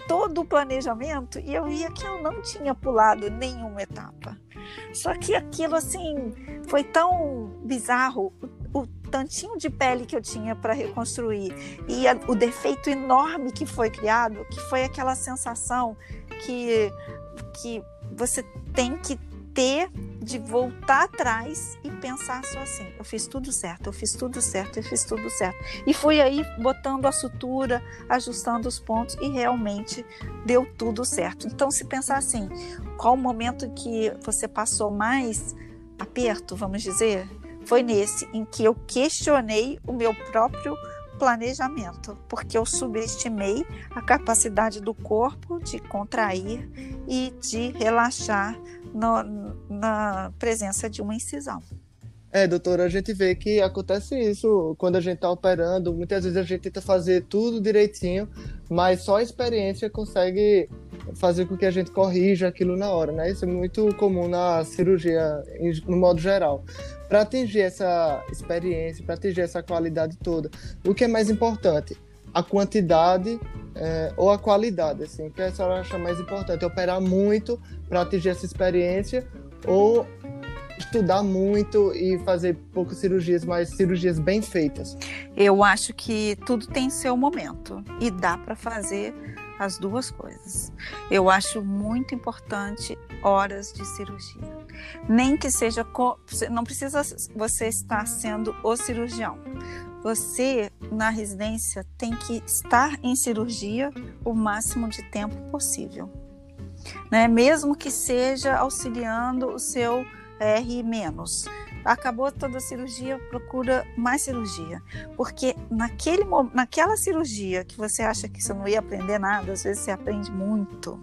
todo o planejamento e eu via que eu não tinha pulado nenhuma etapa. Só que aquilo assim foi tão bizarro, tantinho de pele que eu tinha para reconstruir e a, o defeito enorme que foi criado, que foi aquela sensação que, que você tem que ter de voltar atrás e pensar só assim: eu fiz tudo certo, eu fiz tudo certo, eu fiz tudo certo. E fui aí botando a sutura, ajustando os pontos e realmente deu tudo certo. Então, se pensar assim, qual o momento que você passou mais aperto, vamos dizer, foi nesse em que eu questionei o meu próprio planejamento, porque eu subestimei a capacidade do corpo de contrair e de relaxar no, na presença de uma incisão. É, doutora, a gente vê que acontece isso quando a gente está operando. Muitas vezes a gente tenta fazer tudo direitinho, mas só a experiência consegue fazer com que a gente corrija aquilo na hora, né? Isso é muito comum na cirurgia, no modo geral. Para atingir essa experiência, para atingir essa qualidade toda, o que é mais importante? A quantidade é, ou a qualidade, assim? O que a senhora acha mais importante? Operar muito para atingir essa experiência ou estudar muito e fazer poucas cirurgias, mas cirurgias bem feitas? Eu acho que tudo tem seu momento e dá para fazer as duas coisas. Eu acho muito importante horas de cirurgia. Nem que seja não precisa você estar sendo o cirurgião. Você na residência tem que estar em cirurgia o máximo de tempo possível. Né? Mesmo que seja auxiliando o seu R menos acabou toda a cirurgia, procura mais cirurgia. Porque naquele, naquela cirurgia que você acha que você não ia aprender nada, às vezes você aprende muito.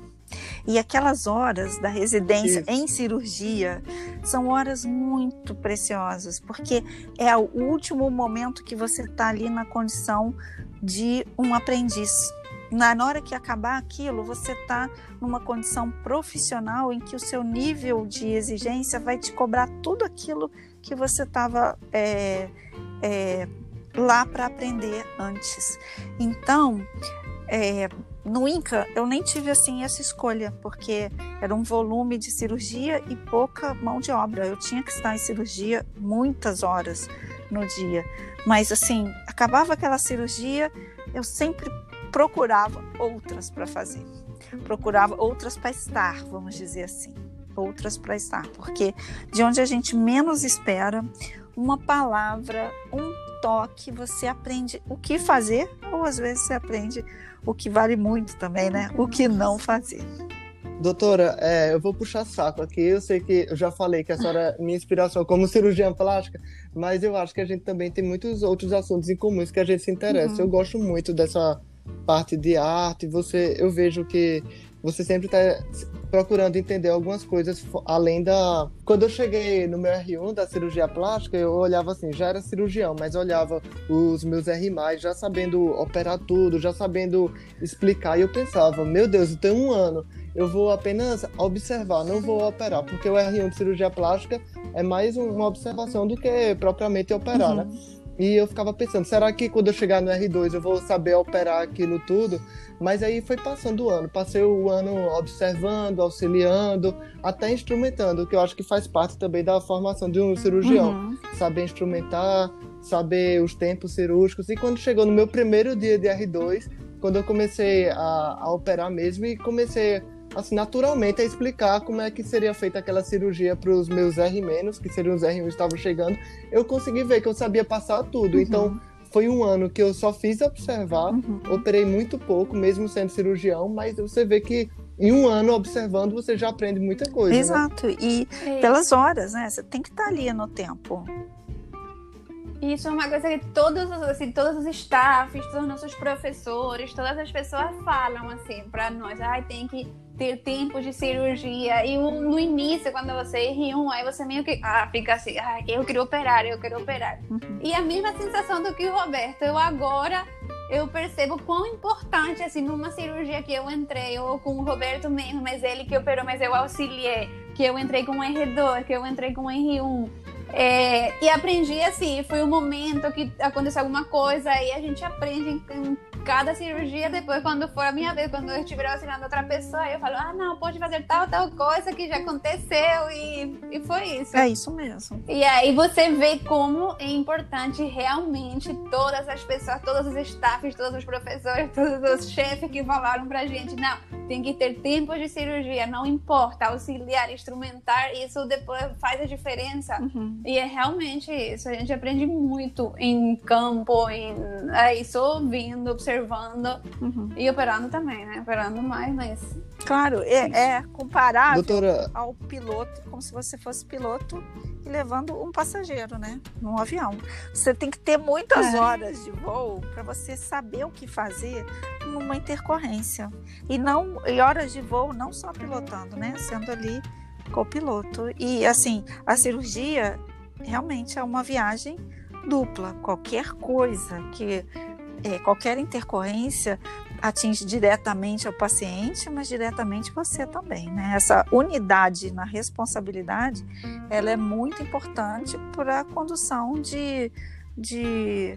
E aquelas horas da residência Isso. em cirurgia são horas muito preciosas, porque é o último momento que você está ali na condição de um aprendiz. Na hora que acabar aquilo, você está numa condição profissional em que o seu nível de exigência vai te cobrar tudo aquilo que você estava é, é, lá para aprender antes. Então, é, no INCA, eu nem tive assim essa escolha, porque era um volume de cirurgia e pouca mão de obra. Eu tinha que estar em cirurgia muitas horas no dia. Mas assim, acabava aquela cirurgia, eu sempre procurava outras para fazer. Procurava outras para estar, vamos dizer assim. Outras para estar, porque de onde a gente menos espera, uma palavra, um toque, você aprende o que fazer, ou às vezes você aprende o que vale muito também, né? O que não fazer. Doutora, é, eu vou puxar saco aqui. Eu sei que eu já falei que a senhora é minha inspiração como cirurgiã plástica, mas eu acho que a gente também tem muitos outros assuntos em comuns que a gente se interessa. Uhum. Eu gosto muito dessa parte de arte. Você, eu vejo que você sempre está procurando entender algumas coisas além da. Quando eu cheguei no meu R1 da cirurgia plástica, eu olhava assim, já era cirurgião, mas olhava os meus R, já sabendo operar tudo, já sabendo explicar, e eu pensava, meu Deus, eu tenho um ano, eu vou apenas observar, não vou operar, porque o R1 de cirurgia plástica é mais uma observação do que propriamente operar, né? uhum. né? E eu ficava pensando, será que quando eu chegar no R2 eu vou saber operar aquilo tudo? Mas aí foi passando o ano, passei o ano observando, auxiliando, até instrumentando, que eu acho que faz parte também da formação de um cirurgião. Uhum. Saber instrumentar, saber os tempos cirúrgicos. E quando chegou no meu primeiro dia de R2, quando eu comecei a, a operar mesmo e comecei assim, naturalmente a explicar como é que seria feita aquela cirurgia para os meus R-, que seriam os R1 que estavam chegando, eu consegui ver que eu sabia passar tudo. Uhum. Então, foi um ano que eu só fiz observar, uhum. operei muito pouco, mesmo sendo cirurgião, mas você vê que em um ano observando você já aprende muita coisa. Né? Exato, né? e é. pelas horas, né? Você tem que estar ali no tempo. Isso é uma coisa que todos, assim, todos os staffs, todos os nossos professores, todas as pessoas falam assim para nós. Ai, tem que ter tempo de cirurgia. E no início, quando você erra um, aí você meio que ah, fica assim, ah, eu quero operar, eu quero operar. Uhum. E a mesma sensação do que o Roberto. Eu agora eu percebo quão importante, assim, numa cirurgia que eu entrei, ou com o Roberto mesmo, mas ele que operou, mas eu auxiliei, que eu entrei com R2, que eu entrei com R1 é, e aprendi assim, foi um momento que aconteceu alguma coisa e a gente aprende em, em, cada cirurgia. Depois, quando for a minha vez, quando eu estiver auxiliando outra pessoa, eu falo: ah, não, pode fazer tal, tal coisa que já aconteceu e, e foi isso. É isso mesmo. E aí você vê como é importante realmente todas as pessoas, todos os staffs, todos os professores, todos os chefes que falaram pra gente: não, tem que ter tempo de cirurgia, não importa, auxiliar, instrumentar, isso depois faz a diferença. Uhum. E é realmente isso. A gente aprende muito em campo, em é isso, ouvindo, observando uhum. e operando também, né? Operando mais, mas. Claro, é, é comparável Doutora... ao piloto, como se você fosse piloto e levando um passageiro, né? Num avião. Você tem que ter muitas é. horas de voo para você saber o que fazer numa intercorrência. E não e horas de voo não só pilotando, né? Sendo ali copiloto. E assim, a cirurgia realmente é uma viagem dupla. Qualquer coisa que é, qualquer intercorrência atinge diretamente o paciente, mas diretamente você também, né? Essa unidade na responsabilidade, ela é muito importante para a condução de, de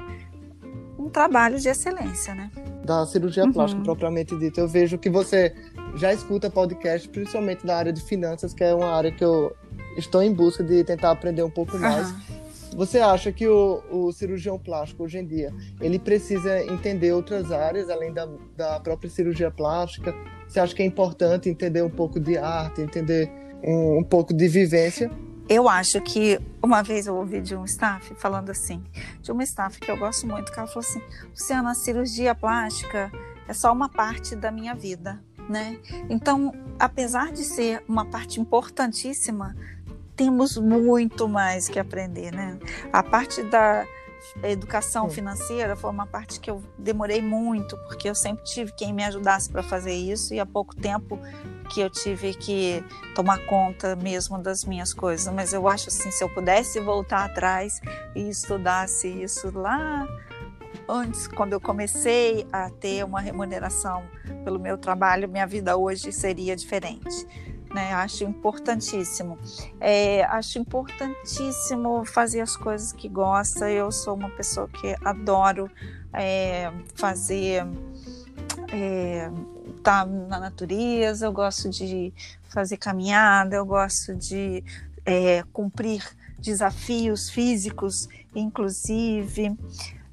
um trabalho de excelência, né? Da cirurgia uhum. plástica propriamente dita, eu vejo que você já escuta podcast, principalmente da área de finanças, que é uma área que eu estou em busca de tentar aprender um pouco mais. Uhum. Você acha que o, o, cirurgião plástico hoje em dia ele precisa entender outras áreas além da, da própria cirurgia plástica? Você acha que é importante entender um pouco de arte, entender um, um pouco de vivência? Eu acho que uma vez eu ouvi de um staff falando assim, de uma staff que eu gosto muito, que ela falou assim: Luciana, a cirurgia plástica é só uma parte da minha vida, né? Então, apesar de ser uma parte importantíssima, temos muito mais que aprender, né? A parte da, educação financeira foi uma parte que eu demorei muito, porque eu sempre tive quem me ajudasse para fazer isso e há pouco tempo que eu tive que tomar conta mesmo das minhas coisas. Mas eu acho assim, se eu pudesse voltar atrás e estudasse isso lá antes, quando eu comecei a ter uma remuneração pelo meu trabalho, minha vida hoje seria diferente. Né? Acho importantíssimo. É, acho importantíssimo fazer as coisas que gosta. Eu sou uma pessoa que adoro é, fazer. É, tá na natureza, eu gosto de fazer caminhada, eu gosto de é, cumprir desafios físicos, inclusive,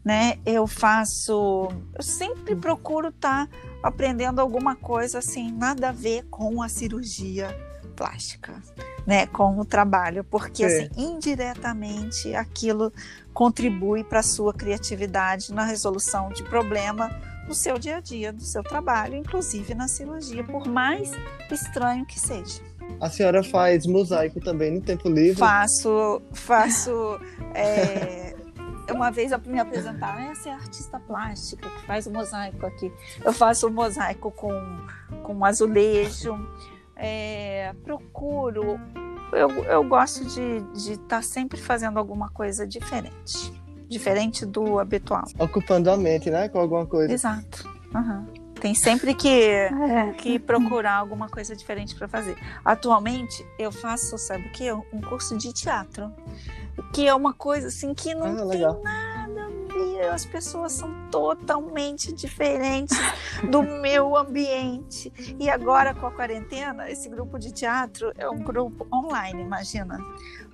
né? Eu faço, eu sempre procuro estar tá aprendendo alguma coisa assim, nada a ver com a cirurgia plástica, né, com o trabalho, porque assim, indiretamente aquilo contribui para a sua criatividade na resolução de problema no seu dia a dia, no seu trabalho, inclusive na cirurgia, por mais estranho que seja. A senhora faz mosaico também no tempo livre? Faço, faço. É, uma vez me apresentaram, essa é a artista plástica que faz o mosaico aqui. Eu faço o mosaico com, com azulejo. É, procuro. Eu, eu gosto de estar tá sempre fazendo alguma coisa diferente diferente do habitual. Ocupando a mente, né? Com alguma coisa. Exato. Uhum. Tem sempre que, é. que procurar alguma coisa diferente para fazer. Atualmente, eu faço, sabe o que? Um curso de teatro. Que é uma coisa assim que não ah, tem nada a ver. As pessoas são totalmente diferentes do meu ambiente. E agora, com a quarentena, esse grupo de teatro é um grupo online, imagina.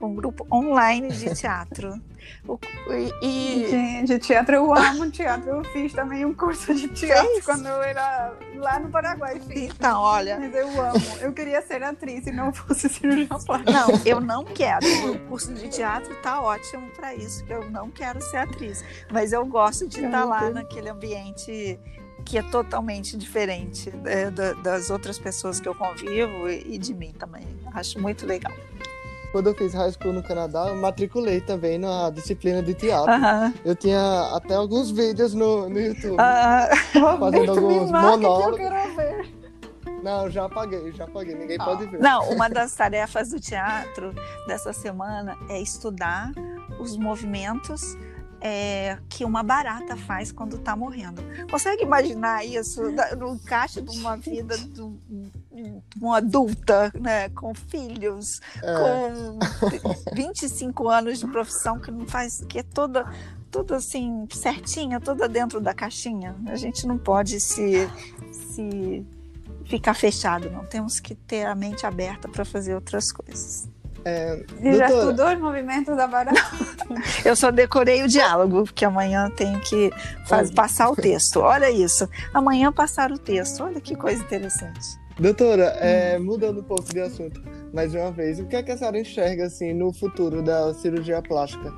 Um grupo online de teatro. O, e, Gente, teatro eu amo teatro. Eu fiz também um curso de teatro Fez? quando eu era lá no Paraguai. Fiz. Então, olha. Mas eu amo. Eu queria ser atriz e não fosse cirurgião plástico. Não, eu não quero. O curso de teatro tá ótimo para isso, que eu não quero ser atriz. Mas eu gosto de estar tá lá naquele ambiente que é totalmente diferente é, das outras pessoas que eu convivo e de mim também. Acho muito legal quando eu fiz high school no Canadá, eu matriculei também na disciplina de teatro. Uh -huh. Eu tinha até alguns vídeos no, no YouTube. Uh -huh. Fazendo alguns monólogos. Não, já apaguei, já apaguei, ninguém pode ver. Não, uma das tarefas do teatro dessa semana é estudar os movimentos é, que uma barata faz quando está morrendo. Consegue imaginar isso no encaixe de uma vida de uma adulta, né, com filhos, é. com 25 anos de profissão que não faz, que é toda toda assim certinha, toda dentro da caixinha. A gente não pode se se ficar fechado, não. Temos que ter a mente aberta para fazer outras coisas. É, já estudou os movimentos da barata? Eu só decorei o diálogo, porque amanhã tenho que faz, passar o texto. Olha isso. Amanhã passar o texto. Olha que coisa interessante. Doutora, é, mudando um pouco de assunto, mais uma vez, o que, é que a senhora enxerga assim, no futuro da cirurgia plástica?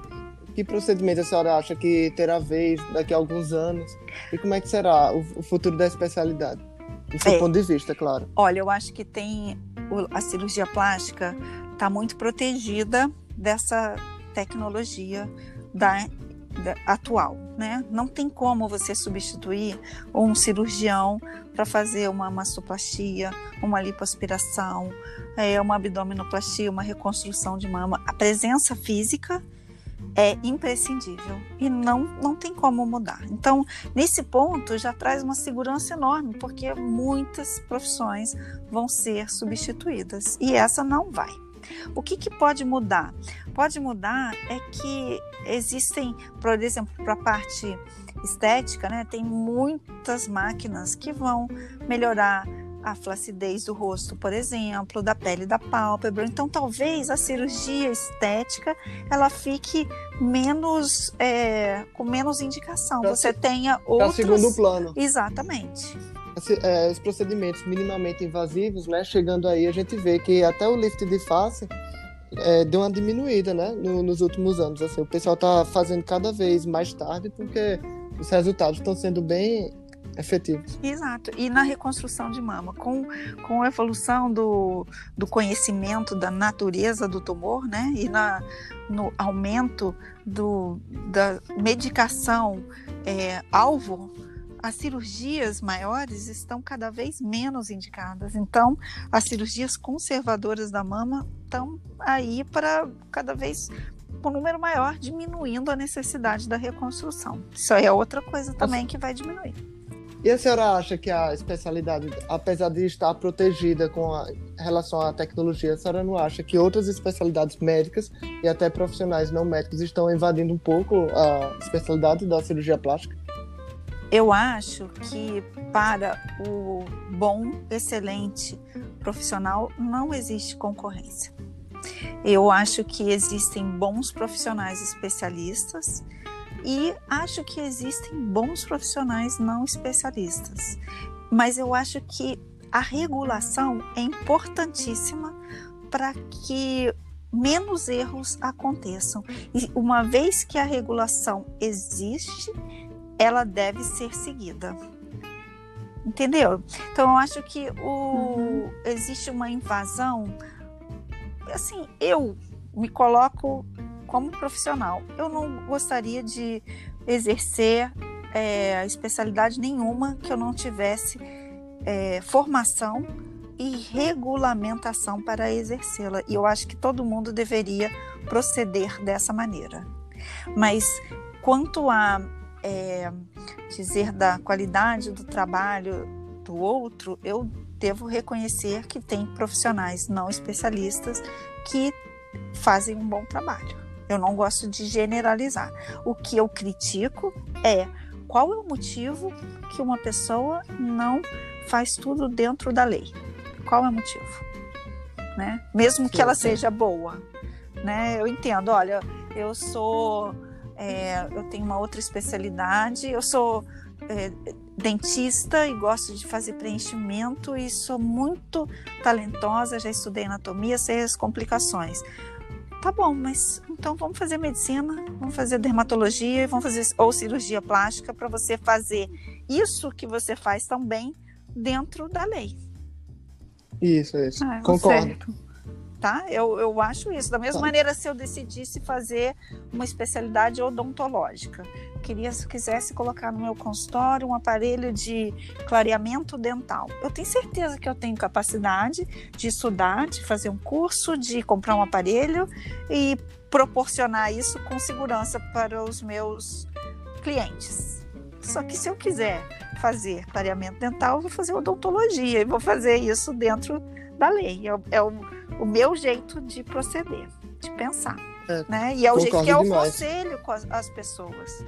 Que procedimento a senhora acha que terá vez daqui a alguns anos? E como é que será o, o futuro da especialidade? Do seu é, ponto de vista, claro. Olha, eu acho que tem a cirurgia plástica está muito protegida dessa tecnologia da, da, atual, né? Não tem como você substituir um cirurgião para fazer uma mastoplastia, uma lipoaspiração, é, uma abdominoplastia, uma reconstrução de mama. A presença física é imprescindível e não, não tem como mudar. Então, nesse ponto, já traz uma segurança enorme, porque muitas profissões vão ser substituídas e essa não vai. O que, que pode mudar? Pode mudar é que existem, por exemplo, para a parte estética, né, tem muitas máquinas que vão melhorar a flacidez do rosto, por exemplo, da pele da pálpebra. Então, talvez a cirurgia estética ela fique menos é, com menos indicação. Pra Você tenha outros. segundo plano. Exatamente é, os procedimentos minimamente invasivos, né? Chegando aí, a gente vê que até o lift de face é, deu uma diminuída, né? No, nos últimos anos. Assim, o pessoal está fazendo cada vez mais tarde porque os resultados estão sendo bem efetivos. Exato. E na reconstrução de mama, com, com a evolução do, do conhecimento da natureza do tumor, né? E na, no aumento do, da medicação é, alvo, as cirurgias maiores estão cada vez menos indicadas. Então, as cirurgias conservadoras da mama estão aí para cada vez um número maior, diminuindo a necessidade da reconstrução. Isso aí é outra coisa também que vai diminuir. E a senhora acha que a especialidade, apesar de estar protegida com a, relação à tecnologia, a senhora não acha que outras especialidades médicas e até profissionais não médicos estão invadindo um pouco a especialidade da cirurgia plástica? Eu acho que para o bom, excelente profissional não existe concorrência. Eu acho que existem bons profissionais especialistas e acho que existem bons profissionais não especialistas. Mas eu acho que a regulação é importantíssima para que menos erros aconteçam. E uma vez que a regulação existe, ela deve ser seguida. Entendeu? Então eu acho que o, uhum. existe uma invasão. Assim, eu me coloco como profissional. Eu não gostaria de exercer é, especialidade nenhuma que eu não tivesse é, formação e regulamentação para exercê-la. E eu acho que todo mundo deveria proceder dessa maneira. Mas quanto a é, dizer da qualidade do trabalho do outro, eu devo reconhecer que tem profissionais não especialistas que fazem um bom trabalho. Eu não gosto de generalizar. O que eu critico é qual é o motivo que uma pessoa não faz tudo dentro da lei. Qual é o motivo? Né? Mesmo que ela seja boa. Né? Eu entendo, olha, eu sou é, eu tenho uma outra especialidade, eu sou é, dentista e gosto de fazer preenchimento e sou muito talentosa, já estudei anatomia, sei as complicações. Tá bom, mas então vamos fazer medicina, vamos fazer dermatologia, vamos fazer ou cirurgia plástica para você fazer isso que você faz também dentro da lei. Isso, isso. Ah, Concordo. Certo tá? Eu, eu acho isso. Da mesma tá. maneira, se eu decidisse fazer uma especialidade odontológica, queria, se quisesse colocar no meu consultório um aparelho de clareamento dental, eu tenho certeza que eu tenho capacidade de estudar, de fazer um curso, de comprar um aparelho e proporcionar isso com segurança para os meus clientes. Só que se eu quiser fazer clareamento dental, eu vou fazer odontologia e vou fazer isso dentro da lei. É, é o, o meu jeito de proceder, de pensar. É, né? E é o jeito que eu aconselho as, as pessoas.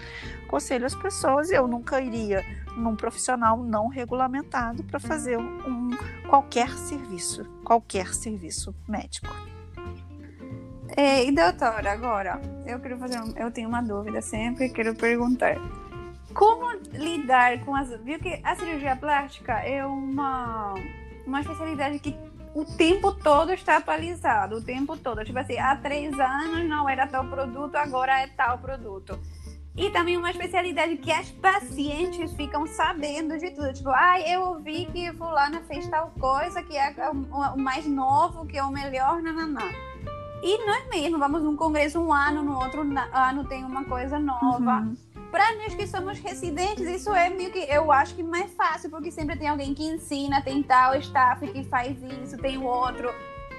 Aconselho as pessoas, eu nunca iria num profissional não regulamentado para fazer um, qualquer serviço, qualquer serviço médico. É, e doutora, agora, eu quero fazer, um, eu tenho uma dúvida sempre, quero perguntar. Como lidar com as. Viu que a cirurgia plástica é uma, uma especialidade que o tempo todo está atualizado, o tempo todo. Tipo assim, há três anos não era tal produto, agora é tal produto. E também uma especialidade que as pacientes ficam sabendo de tudo. Tipo, ah, eu ouvi que fulana fez tal coisa, que é o mais novo, que é o melhor, nananã. E nós mesmo vamos num congresso um ano, no outro ano tem uma coisa nova. Uhum. Para nós que somos residentes, isso é meio que eu acho que mais fácil, porque sempre tem alguém que ensina, tem tal staff que faz isso, tem o outro,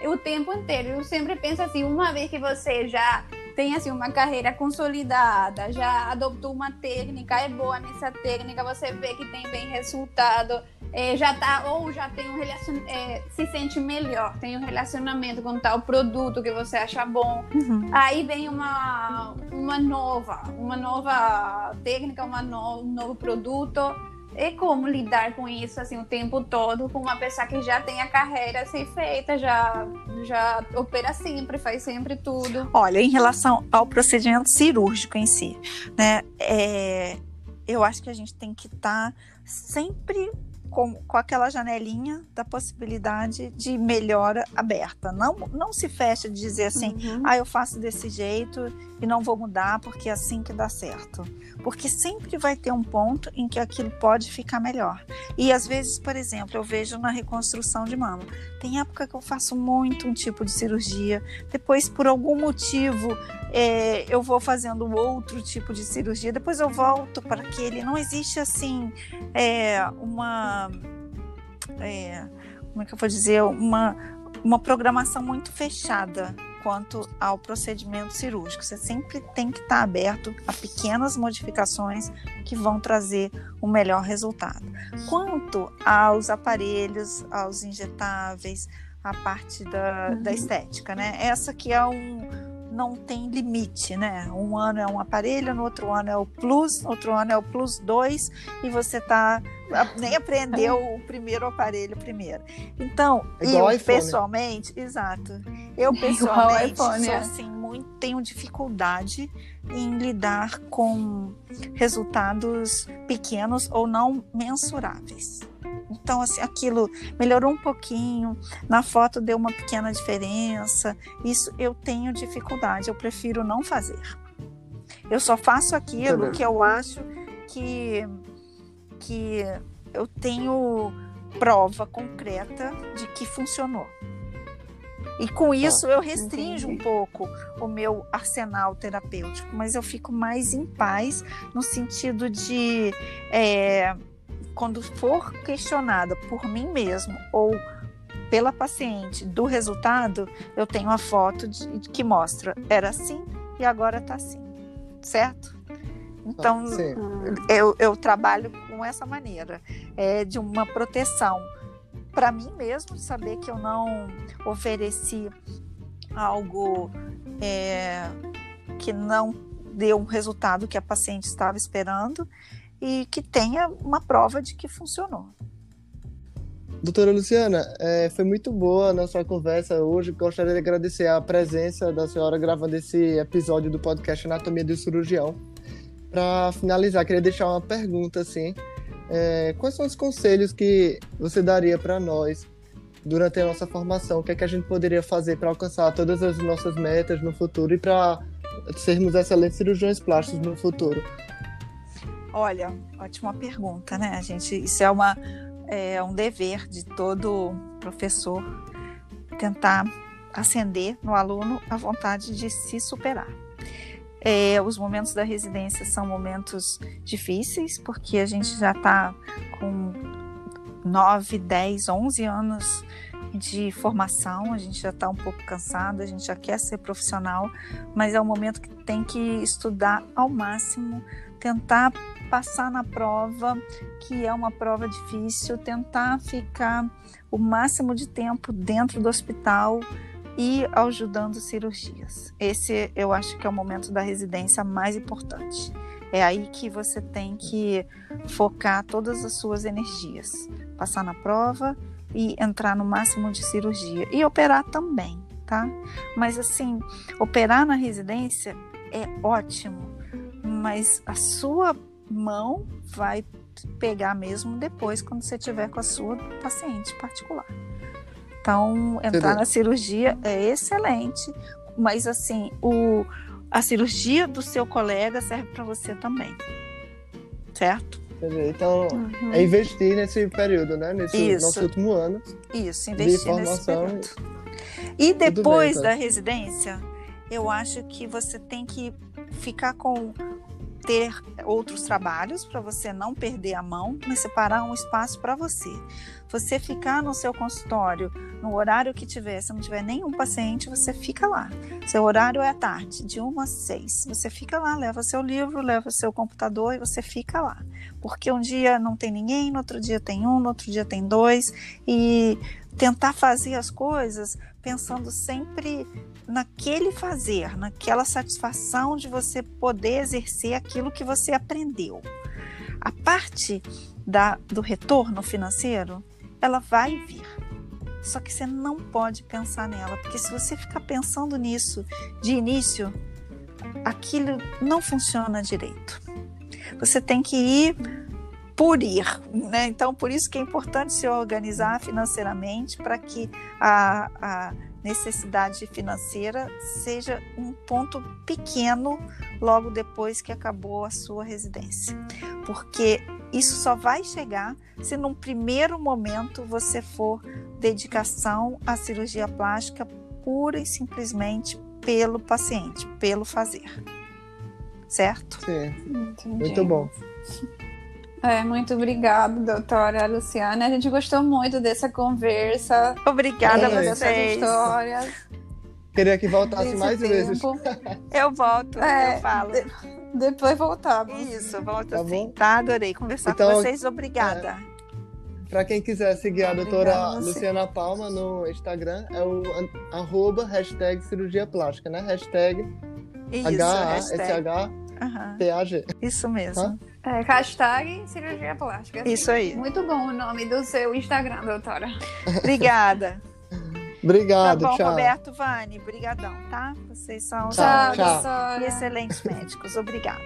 o tempo inteiro. Eu sempre penso assim, uma vez que você já tem assim uma carreira consolidada, já adoptou uma técnica, é boa nessa técnica, você vê que tem bem resultado, é, já tá ou já tem um relacion... É, se sente melhor, tem um relacionamento com tal produto que você acha bom. Uhum. Aí vem uma uma nova, uma nova técnica, uma no... um novo produto. E como lidar com isso assim o tempo todo com uma pessoa que já tem a carreira assim feita, já já opera sempre, faz sempre tudo. Olha, em relação ao procedimento cirúrgico em si, né? É, eu acho que a gente tem que estar tá sempre com, com aquela janelinha da possibilidade de melhora aberta. Não, não se fecha de dizer assim, uhum. ah, eu faço desse jeito e não vou mudar porque é assim que dá certo. Porque sempre vai ter um ponto em que aquilo pode ficar melhor. E às vezes, por exemplo, eu vejo na reconstrução de mama. Tem época que eu faço muito um tipo de cirurgia, depois, por algum motivo, é, eu vou fazendo outro tipo de cirurgia, depois eu volto para aquele. Não existe assim é, uma. É, como é que eu vou dizer? Uma, uma programação muito fechada quanto ao procedimento cirúrgico. Você sempre tem que estar aberto a pequenas modificações que vão trazer o um melhor resultado. Quanto aos aparelhos, aos injetáveis, a parte da, da uhum. estética, né? Essa que é um não tem limite, né? Um ano é um aparelho, no outro ano é o Plus, no outro ano é o Plus 2 e você tá nem aprendeu o primeiro aparelho primeiro. Então, eu iPhone. pessoalmente, exato. Eu pessoalmente iPhone, sou é. assim muito tenho dificuldade em lidar com resultados pequenos ou não mensuráveis. Então, assim, aquilo melhorou um pouquinho, na foto deu uma pequena diferença. Isso eu tenho dificuldade, eu prefiro não fazer. Eu só faço aquilo que eu acho que, que eu tenho prova concreta de que funcionou. E com isso eu restringo um pouco o meu arsenal terapêutico, mas eu fico mais em paz no sentido de é, quando for questionada por mim mesmo ou pela paciente do resultado, eu tenho a foto de, que mostra era assim e agora está assim, certo? Então ah, eu, eu trabalho com essa maneira, é, de uma proteção para mim mesmo, saber que eu não ofereci algo é, que não deu um resultado que a paciente estava esperando e que tenha uma prova de que funcionou. Doutora Luciana, é, foi muito boa a nossa conversa hoje. Gostaria de agradecer a presença da senhora gravando esse episódio do podcast Anatomia do Cirurgião. Para finalizar, queria deixar uma pergunta assim. É, quais são os conselhos que você daria para nós durante a nossa formação? O que é que a gente poderia fazer para alcançar todas as nossas metas no futuro e para sermos excelentes cirurgiões plásticos no futuro? Olha, ótima pergunta, né, gente? Isso é, uma, é um dever de todo professor tentar acender no aluno a vontade de se superar. É, os momentos da residência são momentos difíceis, porque a gente já está com 9, 10, 11 anos de formação, a gente já está um pouco cansado, a gente já quer ser profissional, mas é um momento que tem que estudar ao máximo, tentar passar na prova, que é uma prova difícil, tentar ficar o máximo de tempo dentro do hospital e ajudando cirurgias. Esse eu acho que é o momento da residência mais importante. É aí que você tem que focar todas as suas energias, passar na prova e entrar no máximo de cirurgia e operar também, tá? Mas assim, operar na residência é ótimo, mas a sua mão vai pegar mesmo depois, quando você tiver com a sua paciente particular. Então, entrar Entendeu? na cirurgia é excelente, mas assim, o, a cirurgia do seu colega serve para você também. Certo? Entendeu? Então, uhum. é investir nesse período, né? Nesse Isso. nosso último ano. Isso, investir nesse período. E depois bem, tá? da residência, eu acho que você tem que ficar com ter outros trabalhos para você não perder a mão, mas separar um espaço para você. Você ficar no seu consultório no horário que tiver, se não tiver nenhum paciente, você fica lá. Seu horário é à tarde, de 1 às 6. Você fica lá, leva seu livro, leva seu computador e você fica lá. Porque um dia não tem ninguém, no outro dia tem um, no outro dia tem dois. E tentar fazer as coisas pensando sempre naquele fazer, naquela satisfação de você poder exercer aquilo que você aprendeu. A parte da, do retorno financeiro, ela vai vir. Só que você não pode pensar nela, porque se você ficar pensando nisso de início, aquilo não funciona direito. Você tem que ir por ir. Né? Então, por isso que é importante se organizar financeiramente para que a, a necessidade financeira seja um ponto pequeno logo depois que acabou a sua residência. Porque isso só vai chegar se num primeiro momento você for dedicação à cirurgia plástica pura e simplesmente pelo paciente, pelo fazer. Certo? Entendi. Muito bom. É, muito obrigada, doutora Luciana. A gente gostou muito dessa conversa. Obrigada é, a vocês. histórias. Queria que voltasse mais tempo. vezes. Eu volto, é, eu falo. De, depois voltamos. Isso, volta tá sim. Bom? Tá, adorei conversar então, com vocês. Obrigada. É, Para quem quiser seguir a doutora Luciana Palma no Instagram, é o arroba hashtag cirurgia plástica, né? Hashtag H-A-S-H-T-A-G. Isso mesmo. Tá? É, hashtag cirurgia plástica. Isso aí. Muito bom o nome do seu Instagram, doutora. Obrigada. Obrigado, tá bom, tchau. Roberto, Vani, brigadão, tá? Vocês são tchau, tchau. excelentes médicos. Obrigada.